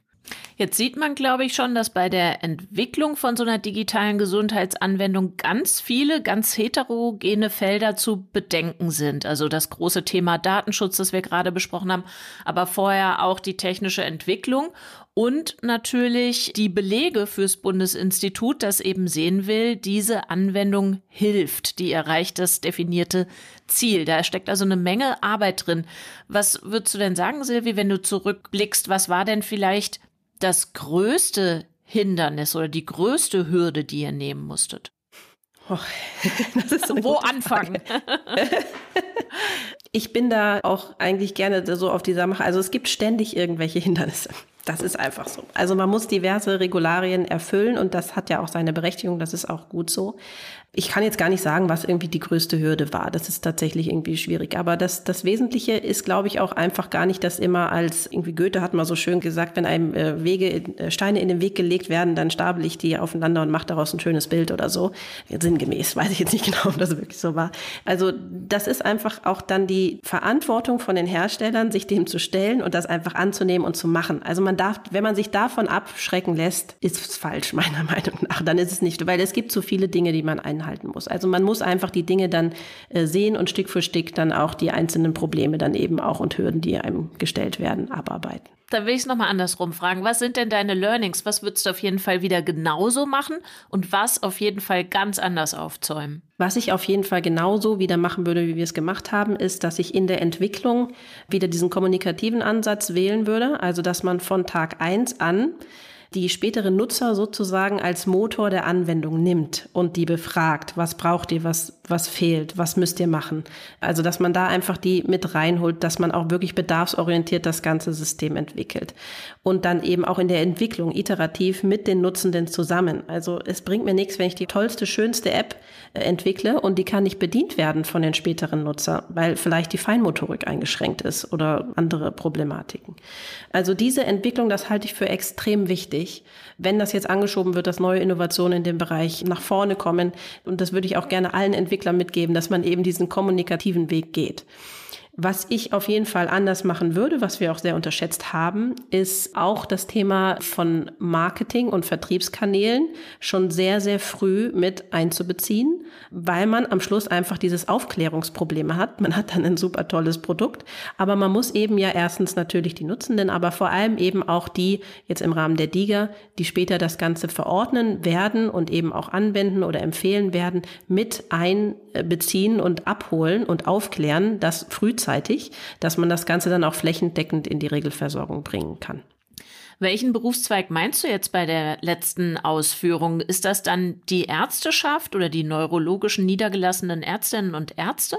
Jetzt sieht man, glaube ich, schon, dass bei der Entwicklung von so einer digitalen Gesundheitsanwendung ganz viele, ganz heterogene Felder zu bedenken sind. Also das große Thema Datenschutz, das wir gerade besprochen haben, aber vorher auch die technische Entwicklung und natürlich die Belege fürs Bundesinstitut, das eben sehen will, diese Anwendung hilft, die erreicht das definierte Ziel. Da steckt also eine Menge Arbeit drin. Was würdest du denn sagen, Silvi, wenn du zurückblickst, was war denn vielleicht das größte Hindernis oder die größte Hürde, die ihr nehmen musstet? Oh, so Wo anfangen? ich bin da auch eigentlich gerne so auf dieser Mache. Also es gibt ständig irgendwelche Hindernisse. Das ist einfach so. Also man muss diverse Regularien erfüllen und das hat ja auch seine Berechtigung, das ist auch gut so. Ich kann jetzt gar nicht sagen, was irgendwie die größte Hürde war. Das ist tatsächlich irgendwie schwierig. Aber das, das Wesentliche ist, glaube ich, auch einfach gar nicht, dass immer als, irgendwie Goethe hat mal so schön gesagt, wenn einem äh, Wege, äh, Steine in den Weg gelegt werden, dann stapel ich die aufeinander und mache daraus ein schönes Bild oder so. Sinngemäß, weiß ich jetzt nicht genau, ob das wirklich so war. Also das ist einfach auch dann die Verantwortung von den Herstellern, sich dem zu stellen und das einfach anzunehmen und zu machen. Also man darf, wenn man sich davon abschrecken lässt, ist es falsch, meiner Meinung nach. Dann ist es nicht, weil es gibt so viele Dinge, die man einhalten einhalten muss. Also man muss einfach die Dinge dann äh, sehen und Stück für Stück dann auch die einzelnen Probleme dann eben auch und Hürden, die einem gestellt werden, abarbeiten. Dann will ich es nochmal andersrum fragen. Was sind denn deine Learnings? Was würdest du auf jeden Fall wieder genauso machen und was auf jeden Fall ganz anders aufzäumen? Was ich auf jeden Fall genauso wieder machen würde, wie wir es gemacht haben, ist, dass ich in der Entwicklung wieder diesen kommunikativen Ansatz wählen würde. Also, dass man von Tag eins an die späteren Nutzer sozusagen als Motor der Anwendung nimmt und die befragt, was braucht ihr, was was fehlt, was müsst ihr machen. Also, dass man da einfach die mit reinholt, dass man auch wirklich bedarfsorientiert das ganze System entwickelt. Und dann eben auch in der Entwicklung iterativ mit den Nutzenden zusammen. Also, es bringt mir nichts, wenn ich die tollste, schönste App äh, entwickle und die kann nicht bedient werden von den späteren Nutzer, weil vielleicht die Feinmotorik eingeschränkt ist oder andere Problematiken. Also, diese Entwicklung, das halte ich für extrem wichtig. Wenn das jetzt angeschoben wird, dass neue Innovationen in dem Bereich nach vorne kommen, und das würde ich auch gerne allen Entwicklern Entwickler mitgeben, dass man eben diesen kommunikativen Weg geht. Was ich auf jeden Fall anders machen würde, was wir auch sehr unterschätzt haben, ist auch das Thema von Marketing und Vertriebskanälen schon sehr, sehr früh mit einzubeziehen, weil man am Schluss einfach dieses Aufklärungsproblem hat. Man hat dann ein super tolles Produkt, aber man muss eben ja erstens natürlich die Nutzenden, aber vor allem eben auch die jetzt im Rahmen der DIGA, die später das Ganze verordnen werden und eben auch anwenden oder empfehlen werden, mit einbeziehen und abholen und aufklären, dass frühzeitig frühzeitig, dass man das Ganze dann auch flächendeckend in die Regelversorgung bringen kann. Welchen Berufszweig meinst du jetzt bei der letzten Ausführung? Ist das dann die Ärzteschaft oder die neurologischen niedergelassenen Ärztinnen und Ärzte?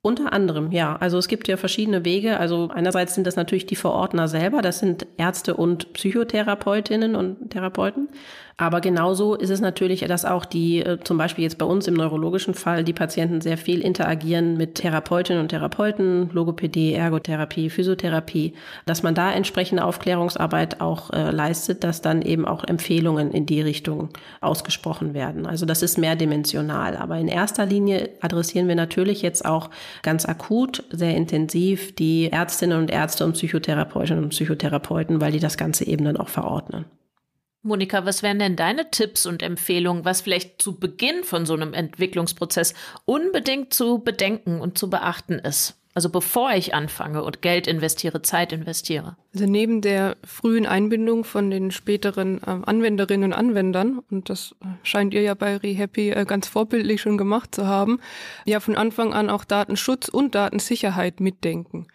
Unter anderem, ja. Also es gibt ja verschiedene Wege. Also einerseits sind das natürlich die Verordner selber, das sind Ärzte und Psychotherapeutinnen und Therapeuten. Aber genauso ist es natürlich, dass auch die, äh, zum Beispiel jetzt bei uns im neurologischen Fall, die Patienten sehr viel interagieren mit Therapeutinnen und Therapeuten, Logopädie, Ergotherapie, Physiotherapie, dass man da entsprechende Aufklärungsarbeit auch äh, leistet, dass dann eben auch Empfehlungen in die Richtung ausgesprochen werden. Also das ist mehrdimensional. Aber in erster Linie adressieren wir natürlich jetzt auch ganz akut, sehr intensiv die Ärztinnen und Ärzte und Psychotherapeutinnen und Psychotherapeuten, weil die das Ganze eben dann auch verordnen. Monika, was wären denn deine Tipps und Empfehlungen, was vielleicht zu Beginn von so einem Entwicklungsprozess unbedingt zu bedenken und zu beachten ist? Also bevor ich anfange und Geld investiere, Zeit investiere. Also neben der frühen Einbindung von den späteren äh, Anwenderinnen und Anwendern, und das scheint ihr ja bei ReHappy äh, ganz vorbildlich schon gemacht zu haben, ja von Anfang an auch Datenschutz und Datensicherheit mitdenken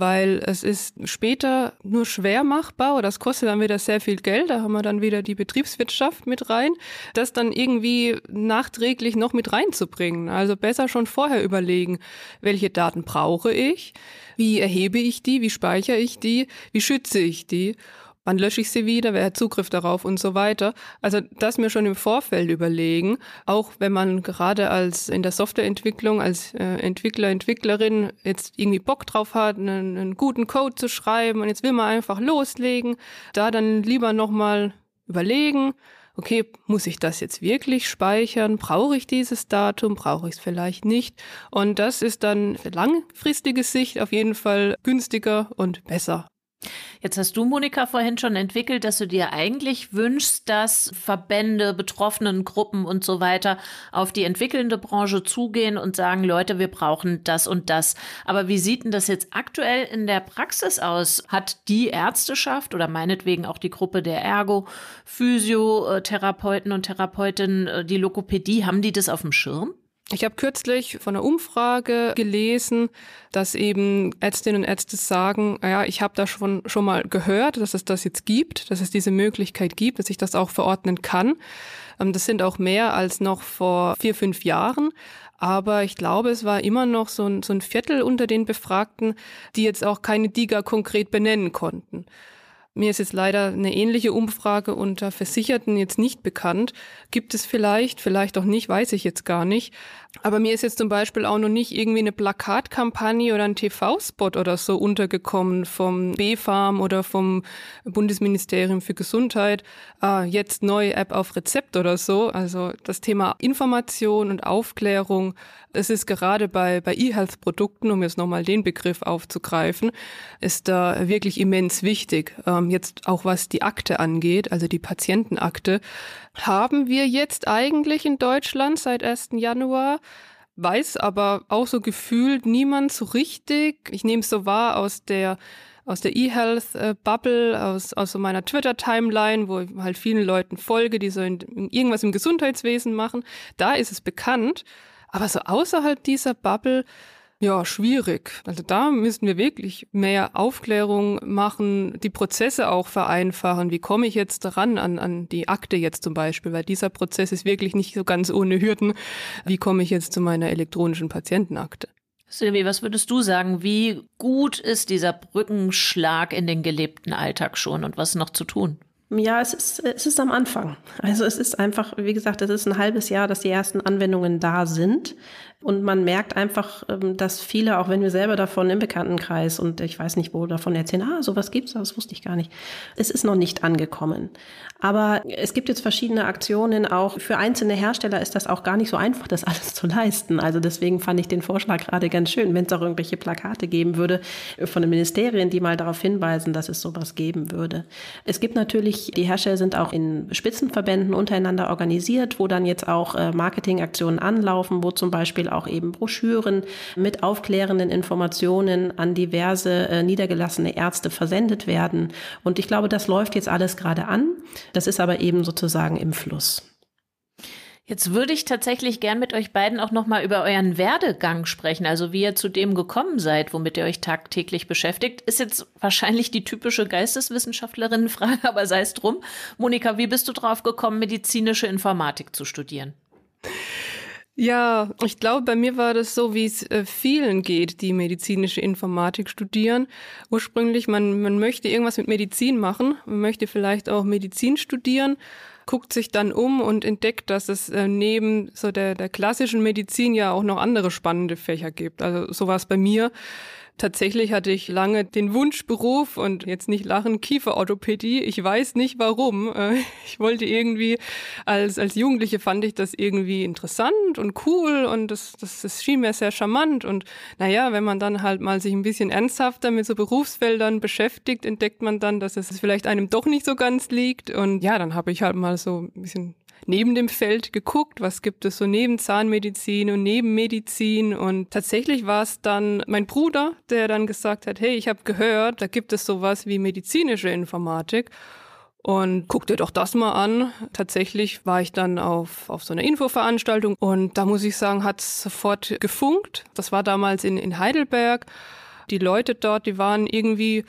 weil es ist später nur schwer machbar oder das kostet dann wieder sehr viel Geld, da haben wir dann wieder die Betriebswirtschaft mit rein, das dann irgendwie nachträglich noch mit reinzubringen. Also besser schon vorher überlegen, welche Daten brauche ich, wie erhebe ich die, wie speichere ich die, wie schütze ich die wann lösche ich sie wieder, wer hat Zugriff darauf und so weiter. Also das mir schon im Vorfeld überlegen, auch wenn man gerade als in der Softwareentwicklung als äh, Entwickler, Entwicklerin jetzt irgendwie Bock drauf hat, einen, einen guten Code zu schreiben und jetzt will man einfach loslegen, da dann lieber nochmal überlegen, okay, muss ich das jetzt wirklich speichern? Brauche ich dieses Datum? Brauche ich es vielleicht nicht? Und das ist dann für langfristige Sicht auf jeden Fall günstiger und besser. Jetzt hast du, Monika, vorhin schon entwickelt, dass du dir eigentlich wünschst, dass Verbände, betroffenen Gruppen und so weiter auf die entwickelnde Branche zugehen und sagen, Leute, wir brauchen das und das. Aber wie sieht denn das jetzt aktuell in der Praxis aus? Hat die Ärzteschaft oder meinetwegen auch die Gruppe der Ergo, Physiotherapeuten und Therapeutinnen, äh, die Lokopädie, haben die das auf dem Schirm? Ich habe kürzlich von einer Umfrage gelesen, dass eben Ärztinnen und Ärzte sagen, ja, ich habe da schon, schon mal gehört, dass es das jetzt gibt, dass es diese Möglichkeit gibt, dass ich das auch verordnen kann. Ähm, das sind auch mehr als noch vor vier, fünf Jahren. Aber ich glaube, es war immer noch so ein, so ein Viertel unter den Befragten, die jetzt auch keine DIGA konkret benennen konnten. Mir ist jetzt leider eine ähnliche Umfrage unter Versicherten jetzt nicht bekannt. Gibt es vielleicht, vielleicht auch nicht, weiß ich jetzt gar nicht. Aber mir ist jetzt zum Beispiel auch noch nicht irgendwie eine Plakatkampagne oder ein TV-Spot oder so untergekommen vom B-Farm oder vom Bundesministerium für Gesundheit. Ah, jetzt neue App auf Rezept oder so. Also das Thema Information und Aufklärung, es ist gerade bei, bei E-Health-Produkten, um jetzt nochmal den Begriff aufzugreifen, ist da wirklich immens wichtig. Ähm, jetzt auch was die Akte angeht, also die Patientenakte, haben wir jetzt eigentlich in Deutschland seit 1. Januar weiß aber auch so gefühlt niemand so richtig. Ich nehme es so wahr aus der aus der E-Health-Bubble, aus, aus so meiner Twitter-Timeline, wo ich halt vielen Leuten folge, die so in, irgendwas im Gesundheitswesen machen. Da ist es bekannt. Aber so außerhalb dieser Bubble Ja, schwierig. Also da müssen wir wirklich mehr Aufklärung machen, die Prozesse auch vereinfachen. Wie komme ich jetzt daran an, an die Akte jetzt zum Beispiel? Weil dieser Prozess ist wirklich nicht so ganz ohne Hürden. Wie komme ich jetzt zu meiner elektronischen Patientenakte? Silvi, was würdest du sagen? Wie gut ist dieser Brückenschlag in den gelebten Alltag schon und was noch zu tun? Ja, es ist, es ist am Anfang. Also es ist einfach, wie gesagt, es ist ein halbes Jahr, dass die ersten Anwendungen da sind. Und man merkt einfach, ähm, dass viele, auch wenn wir selber davon im Bekanntenkreis und ich weiß nicht wo davon erzählen, ah, sowas gibt's, das wusste ich gar nicht. Es ist noch nicht angekommen. Aber es gibt jetzt verschiedene Aktionen. Auch für einzelne Hersteller ist das auch gar nicht so einfach, das alles zu leisten. Also deswegen fand ich den Vorschlag gerade ganz schön, wenn es auch irgendwelche Plakate geben würde von den Ministerien, die mal darauf hinweisen, dass es sowas geben würde. Es gibt natürlich, die Hersteller sind auch in Spitzenverbänden untereinander organisiert, wo dann jetzt auch äh, Marketingaktionen anlaufen, wo zum Beispiel auch eben Broschüren mit aufklärenden Informationen an diverse äh, niedergelassene Ärzte versendet werden. Und ich glaube, das läuft jetzt alles gerade an. Das ist aber eben sozusagen im Fluss. Jetzt würde ich tatsächlich gern mit euch beiden auch nochmal über euren Werdegang sprechen, also wie ihr zu dem gekommen seid, womit ihr euch tagtäglich beschäftigt. Ist jetzt wahrscheinlich die typische Geisteswissenschaftlerinnenfrage, aber sei es drum. Monika, wie bist du drauf gekommen, medizinische Informatik zu studieren? Ja, ich glaube, bei mir war das so, wie es äh, vielen geht, die medizinische Informatik studieren. Ursprünglich, man, man möchte irgendwas mit Medizin machen, man möchte vielleicht auch Medizin studieren, guckt sich dann um und entdeckt, dass es äh, neben so der, der klassischen Medizin ja auch noch andere spannende Fächer gibt. Also so war es bei mir. Tatsächlich hatte ich lange den Wunschberuf und jetzt nicht lachen, Kieferorthopädie. Ich weiß nicht warum. Äh, ich wollte irgendwie, als, als Jugendliche fand ich das irgendwie interessant und cool und das, das, das schien mir sehr charmant. Und naja, wenn man dann halt mal sich ein bisschen ernsthafter mit so Berufsfeldern beschäftigt, entdeckt man dann, dass es vielleicht einem doch nicht so ganz liegt. Und ja, dann habe ich halt mal so ein bisschen neben dem Feld geguckt, was gibt es so neben Zahnmedizin und neben Medizin. Und tatsächlich war es dann mein Bruder, der dann gesagt hat, hey, ich habe gehört, da gibt es sowas wie medizinische Informatik. Und guck dir doch das mal an. Tatsächlich war ich dann auf, auf so einer Infoveranstaltung und da muss ich sagen, hat es sofort gefunkt. Das war damals in, in Heidelberg. Die Leute dort, die waren irgendwie,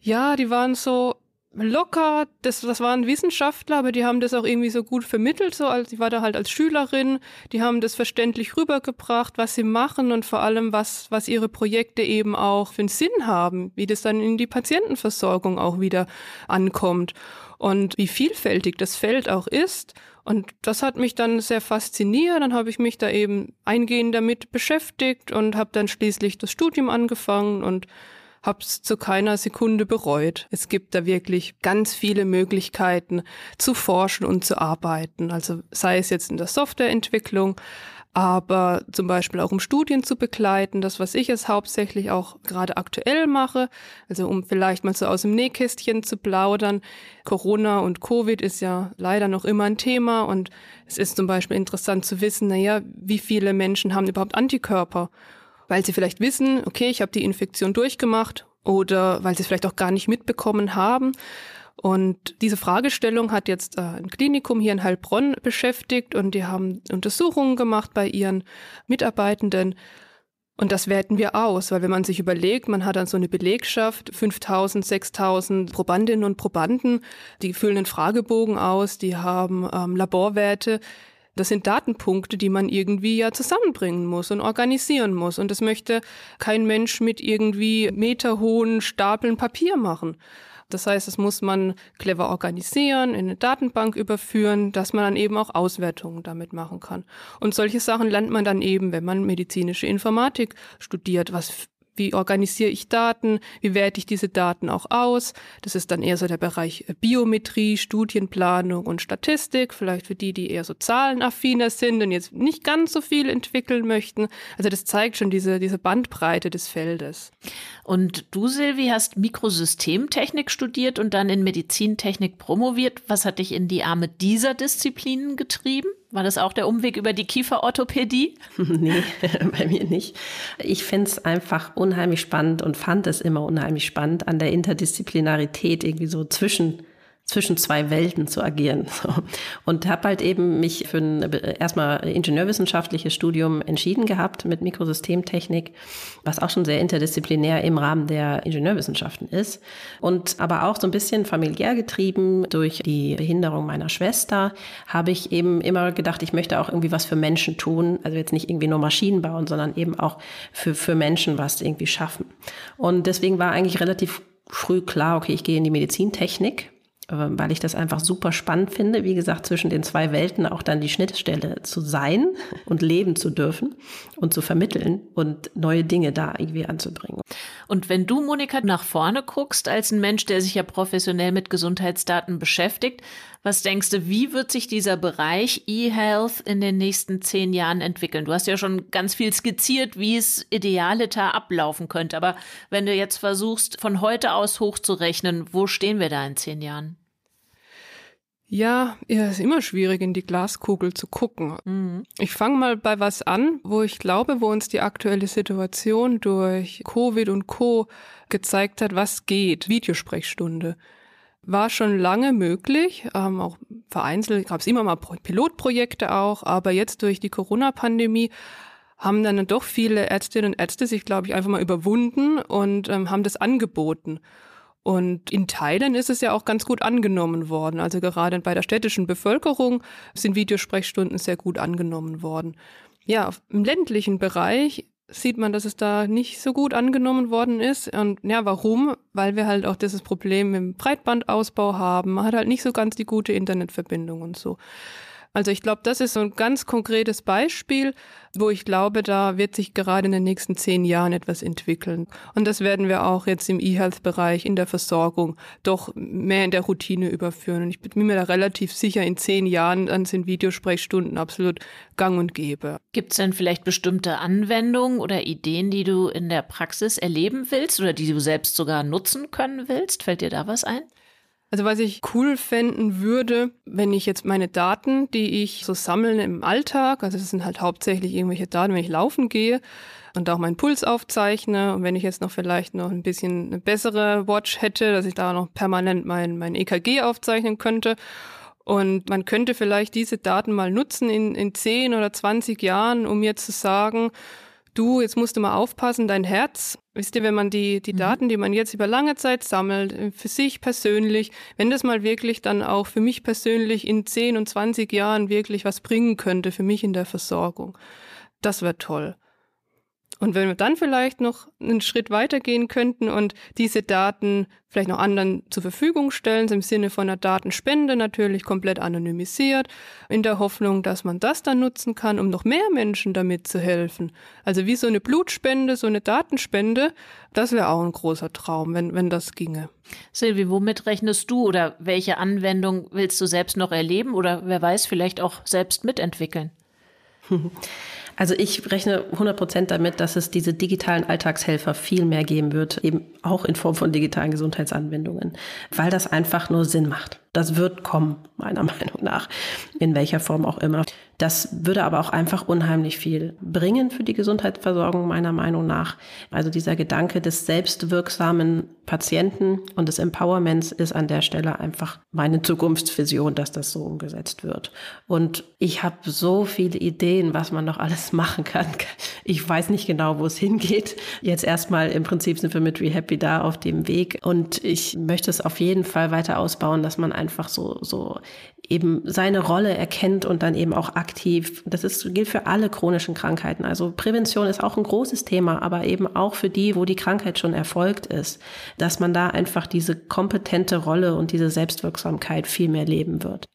ja, die waren so locker, das, das waren Wissenschaftler, aber die haben das auch irgendwie so gut vermittelt, so als ich war da halt als Schülerin, die haben das verständlich rübergebracht, was sie machen und vor allem was, was ihre Projekte eben auch für einen Sinn haben, wie das dann in die Patientenversorgung auch wieder ankommt und wie vielfältig das Feld auch ist. Und das hat mich dann sehr fasziniert. Dann habe ich mich da eben eingehend damit beschäftigt und habe dann schließlich das Studium angefangen und habe es zu keiner Sekunde bereut. Es gibt da wirklich ganz viele Möglichkeiten zu forschen und zu arbeiten. Also sei es jetzt in der Softwareentwicklung, aber zum Beispiel auch um Studien zu begleiten, das, was ich jetzt hauptsächlich auch gerade aktuell mache, also um vielleicht mal so aus dem Nähkästchen zu plaudern. Corona und Covid ist ja leider noch immer ein Thema und es ist zum Beispiel interessant zu wissen, naja, wie viele Menschen haben überhaupt Antikörper? Weil sie vielleicht wissen, okay, ich habe die Infektion durchgemacht oder weil sie es vielleicht auch gar nicht mitbekommen haben. Und diese Fragestellung hat jetzt äh, ein Klinikum hier in Heilbronn beschäftigt und die haben Untersuchungen gemacht bei ihren Mitarbeitenden. Und das werten wir aus, weil wenn man sich überlegt, man hat dann so eine Belegschaft, 5000, 6000 Probandinnen und Probanden, die füllen einen Fragebogen aus, die haben ähm, Laborwerte, das sind Datenpunkte, die man irgendwie ja zusammenbringen muss und organisieren muss. Und das möchte kein Mensch mit irgendwie meterhohen Stapeln Papier machen. Das heißt, das muss man clever organisieren, in eine Datenbank überführen, dass man dann eben auch Auswertungen damit machen kann. Und solche Sachen lernt man dann eben, wenn man medizinische Informatik studiert, was wie organisiere ich Daten? Wie werte ich diese Daten auch aus? Das ist dann eher so der Bereich äh, Biometrie, Studienplanung und Statistik. Vielleicht für die, die eher so zahlenaffiner sind und jetzt nicht ganz so viel entwickeln möchten. Also das zeigt schon diese, diese Bandbreite des Feldes. Und du, Silvi, hast Mikrosystemtechnik studiert und dann in Medizintechnik promoviert. Was hat dich in die Arme dieser Disziplinen getrieben? War das auch der Umweg über die Kieferorthopädie? nee, bei mir nicht. Ich finde es einfach unheimlich spannend und fand es immer unheimlich spannend an der Interdisziplinarität irgendwie so zwischen zwischen zwei Welten zu agieren. So. Und habe halt eben mich für ein erstmal ingenieurwissenschaftliches Studium entschieden gehabt mit Mikrosystemtechnik, was auch schon sehr interdisziplinär im Rahmen der Ingenieurwissenschaften ist. Und aber auch so ein bisschen familiär getrieben durch die Behinderung meiner Schwester, habe ich eben immer gedacht, ich möchte auch irgendwie was für Menschen tun. Also jetzt nicht irgendwie nur Maschinen bauen, sondern eben auch für, für Menschen was irgendwie schaffen. Und deswegen war eigentlich relativ früh klar, okay, ich gehe in die Medizintechnik weil ich das einfach super spannend finde, wie gesagt, zwischen den zwei Welten auch dann die Schnittstelle zu sein und leben zu dürfen und zu vermitteln und neue Dinge da irgendwie anzubringen. Und wenn du, Monika, nach vorne guckst, als ein Mensch, der sich ja professionell mit Gesundheitsdaten beschäftigt, was denkst du, wie wird sich dieser Bereich E-Health in den nächsten zehn Jahren entwickeln? Du hast ja schon ganz viel skizziert, wie es idealiter ablaufen könnte. Aber wenn du jetzt versuchst, von heute aus hochzurechnen, wo stehen wir da in zehn Jahren? Ja, es ist immer schwierig, in die Glaskugel zu gucken. Mhm. Ich fange mal bei was an, wo ich glaube, wo uns die aktuelle Situation durch Covid und Co. gezeigt hat, was geht. Videosprechstunde war schon lange möglich, ähm, auch vereinzelt gab es immer mal Pilotprojekte auch, aber jetzt durch die Corona-Pandemie haben dann doch viele Ärztinnen und Ärzte sich, glaube ich, einfach mal überwunden und ähm, haben das angeboten. Und in Teilen ist es ja auch ganz gut angenommen worden. Also gerade bei der städtischen Bevölkerung sind Videosprechstunden sehr gut angenommen worden. Ja, im ländlichen Bereich sieht man, dass es da nicht so gut angenommen worden ist. Und ja, warum? Weil wir halt auch dieses Problem im Breitbandausbau haben. Man hat halt nicht so ganz die gute Internetverbindung und so. Also ich glaube, das ist so ein ganz konkretes Beispiel, wo ich glaube, da wird sich gerade in den nächsten zehn Jahren etwas entwickeln. Und das werden wir auch jetzt im E-Health-Bereich, in der Versorgung, doch mehr in der Routine überführen. Und ich bin mir da relativ sicher, in zehn Jahren dann sind Videosprechstunden absolut gang und gäbe. Gibt es denn vielleicht bestimmte Anwendungen oder Ideen, die du in der Praxis erleben willst oder die du selbst sogar nutzen können willst? Fällt dir da was ein? Also was ich cool fänden würde, wenn ich jetzt meine Daten, die ich so sammle im Alltag, also das sind halt hauptsächlich irgendwelche Daten, wenn ich laufen gehe und auch meinen Puls aufzeichne und wenn ich jetzt noch vielleicht noch ein bisschen eine bessere Watch hätte, dass ich da noch permanent mein, mein EKG aufzeichnen könnte. Und man könnte vielleicht diese Daten mal nutzen in, in 10 oder 20 Jahren, um mir zu sagen, du, jetzt musst du mal aufpassen, dein Herz, wisst ihr, wenn man die, die mhm. Daten, die man jetzt über lange Zeit sammelt, äh, für sich persönlich, wenn das mal wirklich dann auch für mich persönlich in 10 und 20 Jahren wirklich was bringen könnte, für mich in der Versorgung, das wäre toll. Und wenn wir dann vielleicht noch einen Schritt weitergehen könnten und diese Daten vielleicht noch anderen zur Verfügung stellen, im Sinne von einer Datenspende natürlich komplett anonymisiert, in der Hoffnung, dass man das dann nutzen kann, um noch mehr Menschen damit zu helfen. Also wie so eine Blutspende, so eine Datenspende, das wäre auch ein großer Traum, wenn, wenn das ginge. Silvi, womit rechnest du oder welche Anwendung willst du selbst noch erleben oder wer weiß, vielleicht auch selbst mitentwickeln? Also ich rechne 100 Prozent damit, dass es diese digitalen Alltagshelfer viel mehr geben wird, eben auch in Form von digitalen Gesundheitsanwendungen, weil das einfach nur Sinn macht. Das wird kommen, meiner Meinung nach, in welcher Form auch immer. Das würde aber auch einfach unheimlich viel bringen für die Gesundheitsversorgung, meiner Meinung nach. Also dieser Gedanke des selbstwirksamen Patienten und des Empowerments ist an der Stelle einfach meine Zukunftsvision, dass das so umgesetzt wird. Und ich habe so viele Ideen, was man noch alles machen kann. Ich weiß nicht genau, wo es hingeht. Jetzt erstmal im Prinzip sind wir mit ReHappy da auf dem Weg. Und ich möchte es auf jeden Fall weiter ausbauen, dass man einfach so, so eben seine Rolle erkennt und dann eben auch aktiv. Das ist, gilt für alle chronischen Krankheiten. Also Prävention ist auch ein großes Thema, aber eben auch für die, wo die Krankheit schon erfolgt ist, dass man da einfach diese kompetente Rolle und diese Selbstwirksamkeit viel mehr leben wird.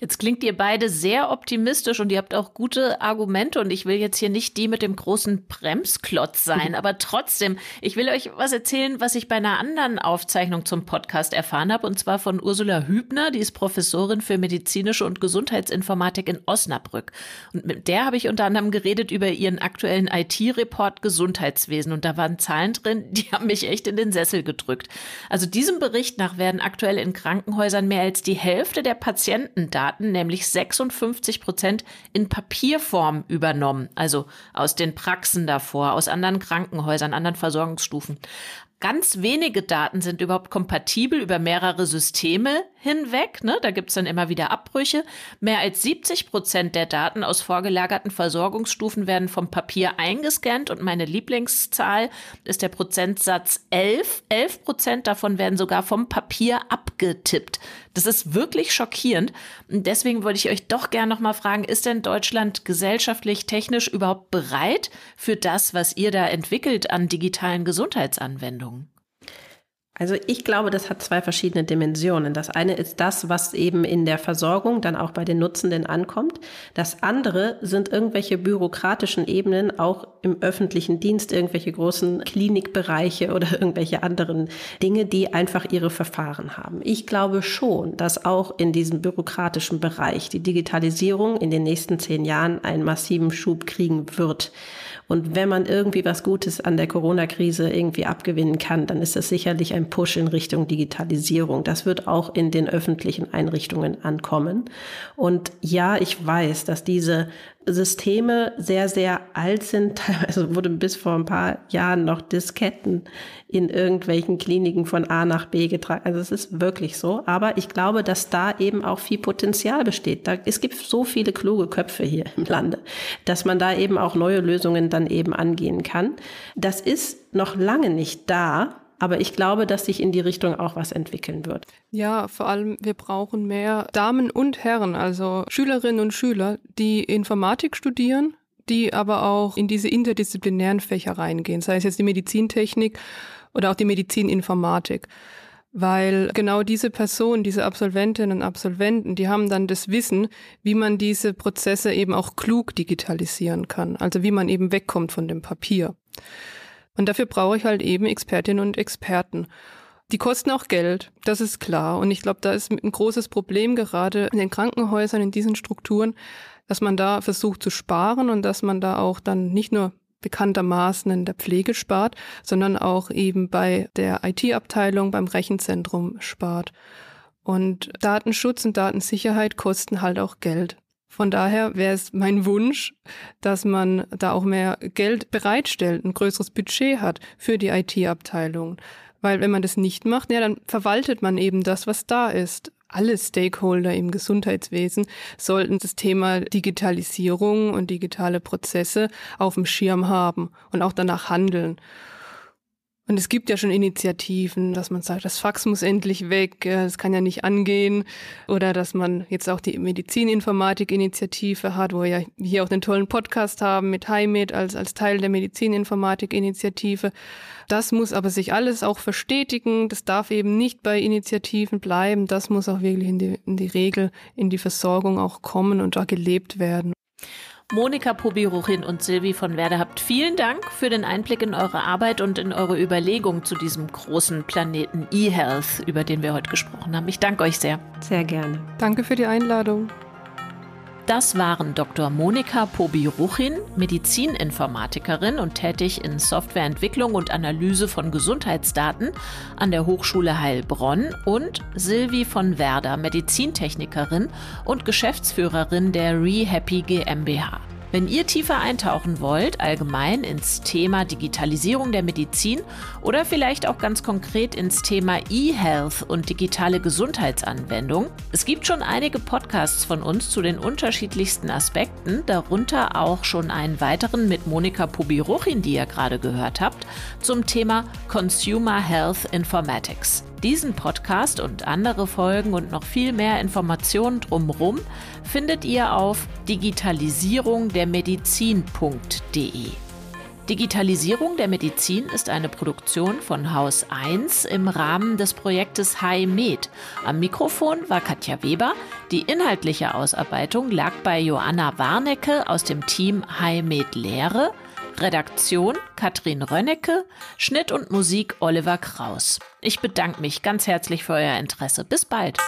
Jetzt klingt ihr beide sehr optimistisch und ihr habt auch gute Argumente und ich will jetzt hier nicht die mit dem großen Bremsklotz sein, aber trotzdem, ich will euch was erzählen, was ich bei einer anderen Aufzeichnung zum Podcast erfahren habe und zwar von Ursula Hübner, die ist Professorin für medizinische und Gesundheitsinformatik in Osnabrück und mit der habe ich unter anderem geredet über ihren aktuellen IT-Report Gesundheitswesen und da waren Zahlen drin, die haben mich echt in den Sessel gedrückt. Also diesem Bericht nach werden aktuell in Krankenhäusern mehr als die Hälfte der Patienten Patientendaten, nämlich 56 Prozent, in Papierform übernommen, also aus den Praxen davor, aus anderen Krankenhäusern, anderen Versorgungsstufen. Ganz wenige Daten sind überhaupt kompatibel über mehrere Systeme hinweg. Ne? Da gibt's dann immer wieder Abbrüche. Mehr als 70 Prozent der Daten aus vorgelagerten Versorgungsstufen werden vom Papier eingescannt und meine Lieblingszahl ist der Prozentsatz 11. 11 Prozent davon werden sogar vom Papier abgetippt. Das ist wirklich schockierend. Und deswegen wollte ich euch doch gerne noch mal fragen, ist denn Deutschland gesellschaftlich, technisch überhaupt bereit für das, was ihr da entwickelt an digitalen Gesundheitsanwendungen? Also ich glaube, das hat zwei verschiedene Dimensionen. Das eine ist das, was eben in der Versorgung dann auch bei den Nutzenden ankommt. Das andere sind irgendwelche bürokratischen Ebenen, auch im öffentlichen Dienst, irgendwelche großen Klinikbereiche oder irgendwelche anderen Dinge, die einfach ihre Verfahren haben. Ich glaube schon, dass auch in diesem bürokratischen Bereich die Digitalisierung in den nächsten zehn Jahren einen massiven Schub kriegen wird. Und wenn man irgendwie was Gutes an der Corona-Krise irgendwie abgewinnen kann, dann ist das sicherlich ein Push in Richtung Digitalisierung. Das wird auch in den öffentlichen Einrichtungen ankommen. Und ja, ich weiß, dass diese Systeme sehr, sehr alt sind. Teilweise wurden bis vor ein paar Jahren noch Disketten in irgendwelchen Kliniken von A nach B getragen. Also es ist wirklich so. Aber ich glaube, dass da eben auch viel Potenzial besteht. Da, es gibt so viele kluge Köpfe hier im Lande, dass man da eben auch neue Lösungen dann eben angehen kann. Das ist noch lange nicht da. Aber ich glaube, dass sich in die Richtung auch was entwickeln wird. Ja, vor allem, wir brauchen mehr Damen und Herren, also Schülerinnen und Schüler, die Informatik studieren, die aber auch in diese interdisziplinären Fächer reingehen, sei es jetzt die Medizintechnik oder auch die Medizininformatik. Weil genau diese Personen, diese Absolventinnen und Absolventen, die haben dann das Wissen, wie man diese Prozesse eben auch klug digitalisieren kann. Also wie man eben wegkommt von dem Papier. Und dafür brauche ich halt eben Expertinnen und Experten. Die kosten auch Geld, das ist klar. Und ich glaube, da ist ein großes Problem gerade in den Krankenhäusern, in diesen Strukturen, dass man da versucht zu sparen und dass man da auch dann nicht nur bekanntermaßen in der Pflege spart, sondern auch eben bei der IT-Abteilung, beim Rechenzentrum spart. Und Datenschutz und Datensicherheit kosten halt auch Geld. Von daher wäre es mein Wunsch, dass man da auch mehr Geld bereitstellt, ein größeres Budget hat für die IT-Abteilung. Weil wenn man das nicht macht, ja, dann verwaltet man eben das, was da ist. Alle Stakeholder im Gesundheitswesen sollten das Thema Digitalisierung und digitale Prozesse auf dem Schirm haben und auch danach handeln. Und es gibt ja schon Initiativen, dass man sagt, das Fax muss endlich weg, das kann ja nicht angehen. Oder dass man jetzt auch die Medizininformatik-Initiative hat, wo wir ja hier auch den tollen Podcast haben mit HiMed als, als Teil der Medizininformatik-Initiative. Das muss aber sich alles auch verstetigen. Das darf eben nicht bei Initiativen bleiben. Das muss auch wirklich in die, in die Regel, in die Versorgung auch kommen und da gelebt werden. Monika Pobiruchin und Silvi von Werde habt vielen Dank für den Einblick in eure Arbeit und in eure Überlegung zu diesem großen Planeten eHealth, über den wir heute gesprochen haben. Ich danke euch sehr. Sehr gerne. Danke für die Einladung. Das waren Dr. Monika Pobi-Ruchin, Medizininformatikerin und tätig in Softwareentwicklung und Analyse von Gesundheitsdaten an der Hochschule Heilbronn und Silvi von Werder, Medizintechnikerin und Geschäftsführerin der ReHappy GmbH. Wenn ihr tiefer eintauchen wollt, allgemein ins Thema Digitalisierung der Medizin oder vielleicht auch ganz konkret ins Thema E-Health und digitale Gesundheitsanwendung, es gibt schon einige Podcasts von uns zu den unterschiedlichsten Aspekten, darunter auch schon einen weiteren mit Monika Pubiruchin, die ihr gerade gehört habt, zum Thema Consumer Health Informatics. Diesen Podcast und andere Folgen und noch viel mehr Informationen drumherum findet ihr auf digitalisierungdermedizin.de. Digitalisierung der Medizin ist eine Produktion von Haus 1 im Rahmen des Projektes HiMed. Am Mikrofon war Katja Weber. Die inhaltliche Ausarbeitung lag bei Joanna Warnecke aus dem Team HiMed Lehre. Redaktion Katrin Rönnecke, Schnitt und Musik Oliver Kraus. Ich bedanke mich ganz herzlich für euer Interesse. Bis bald.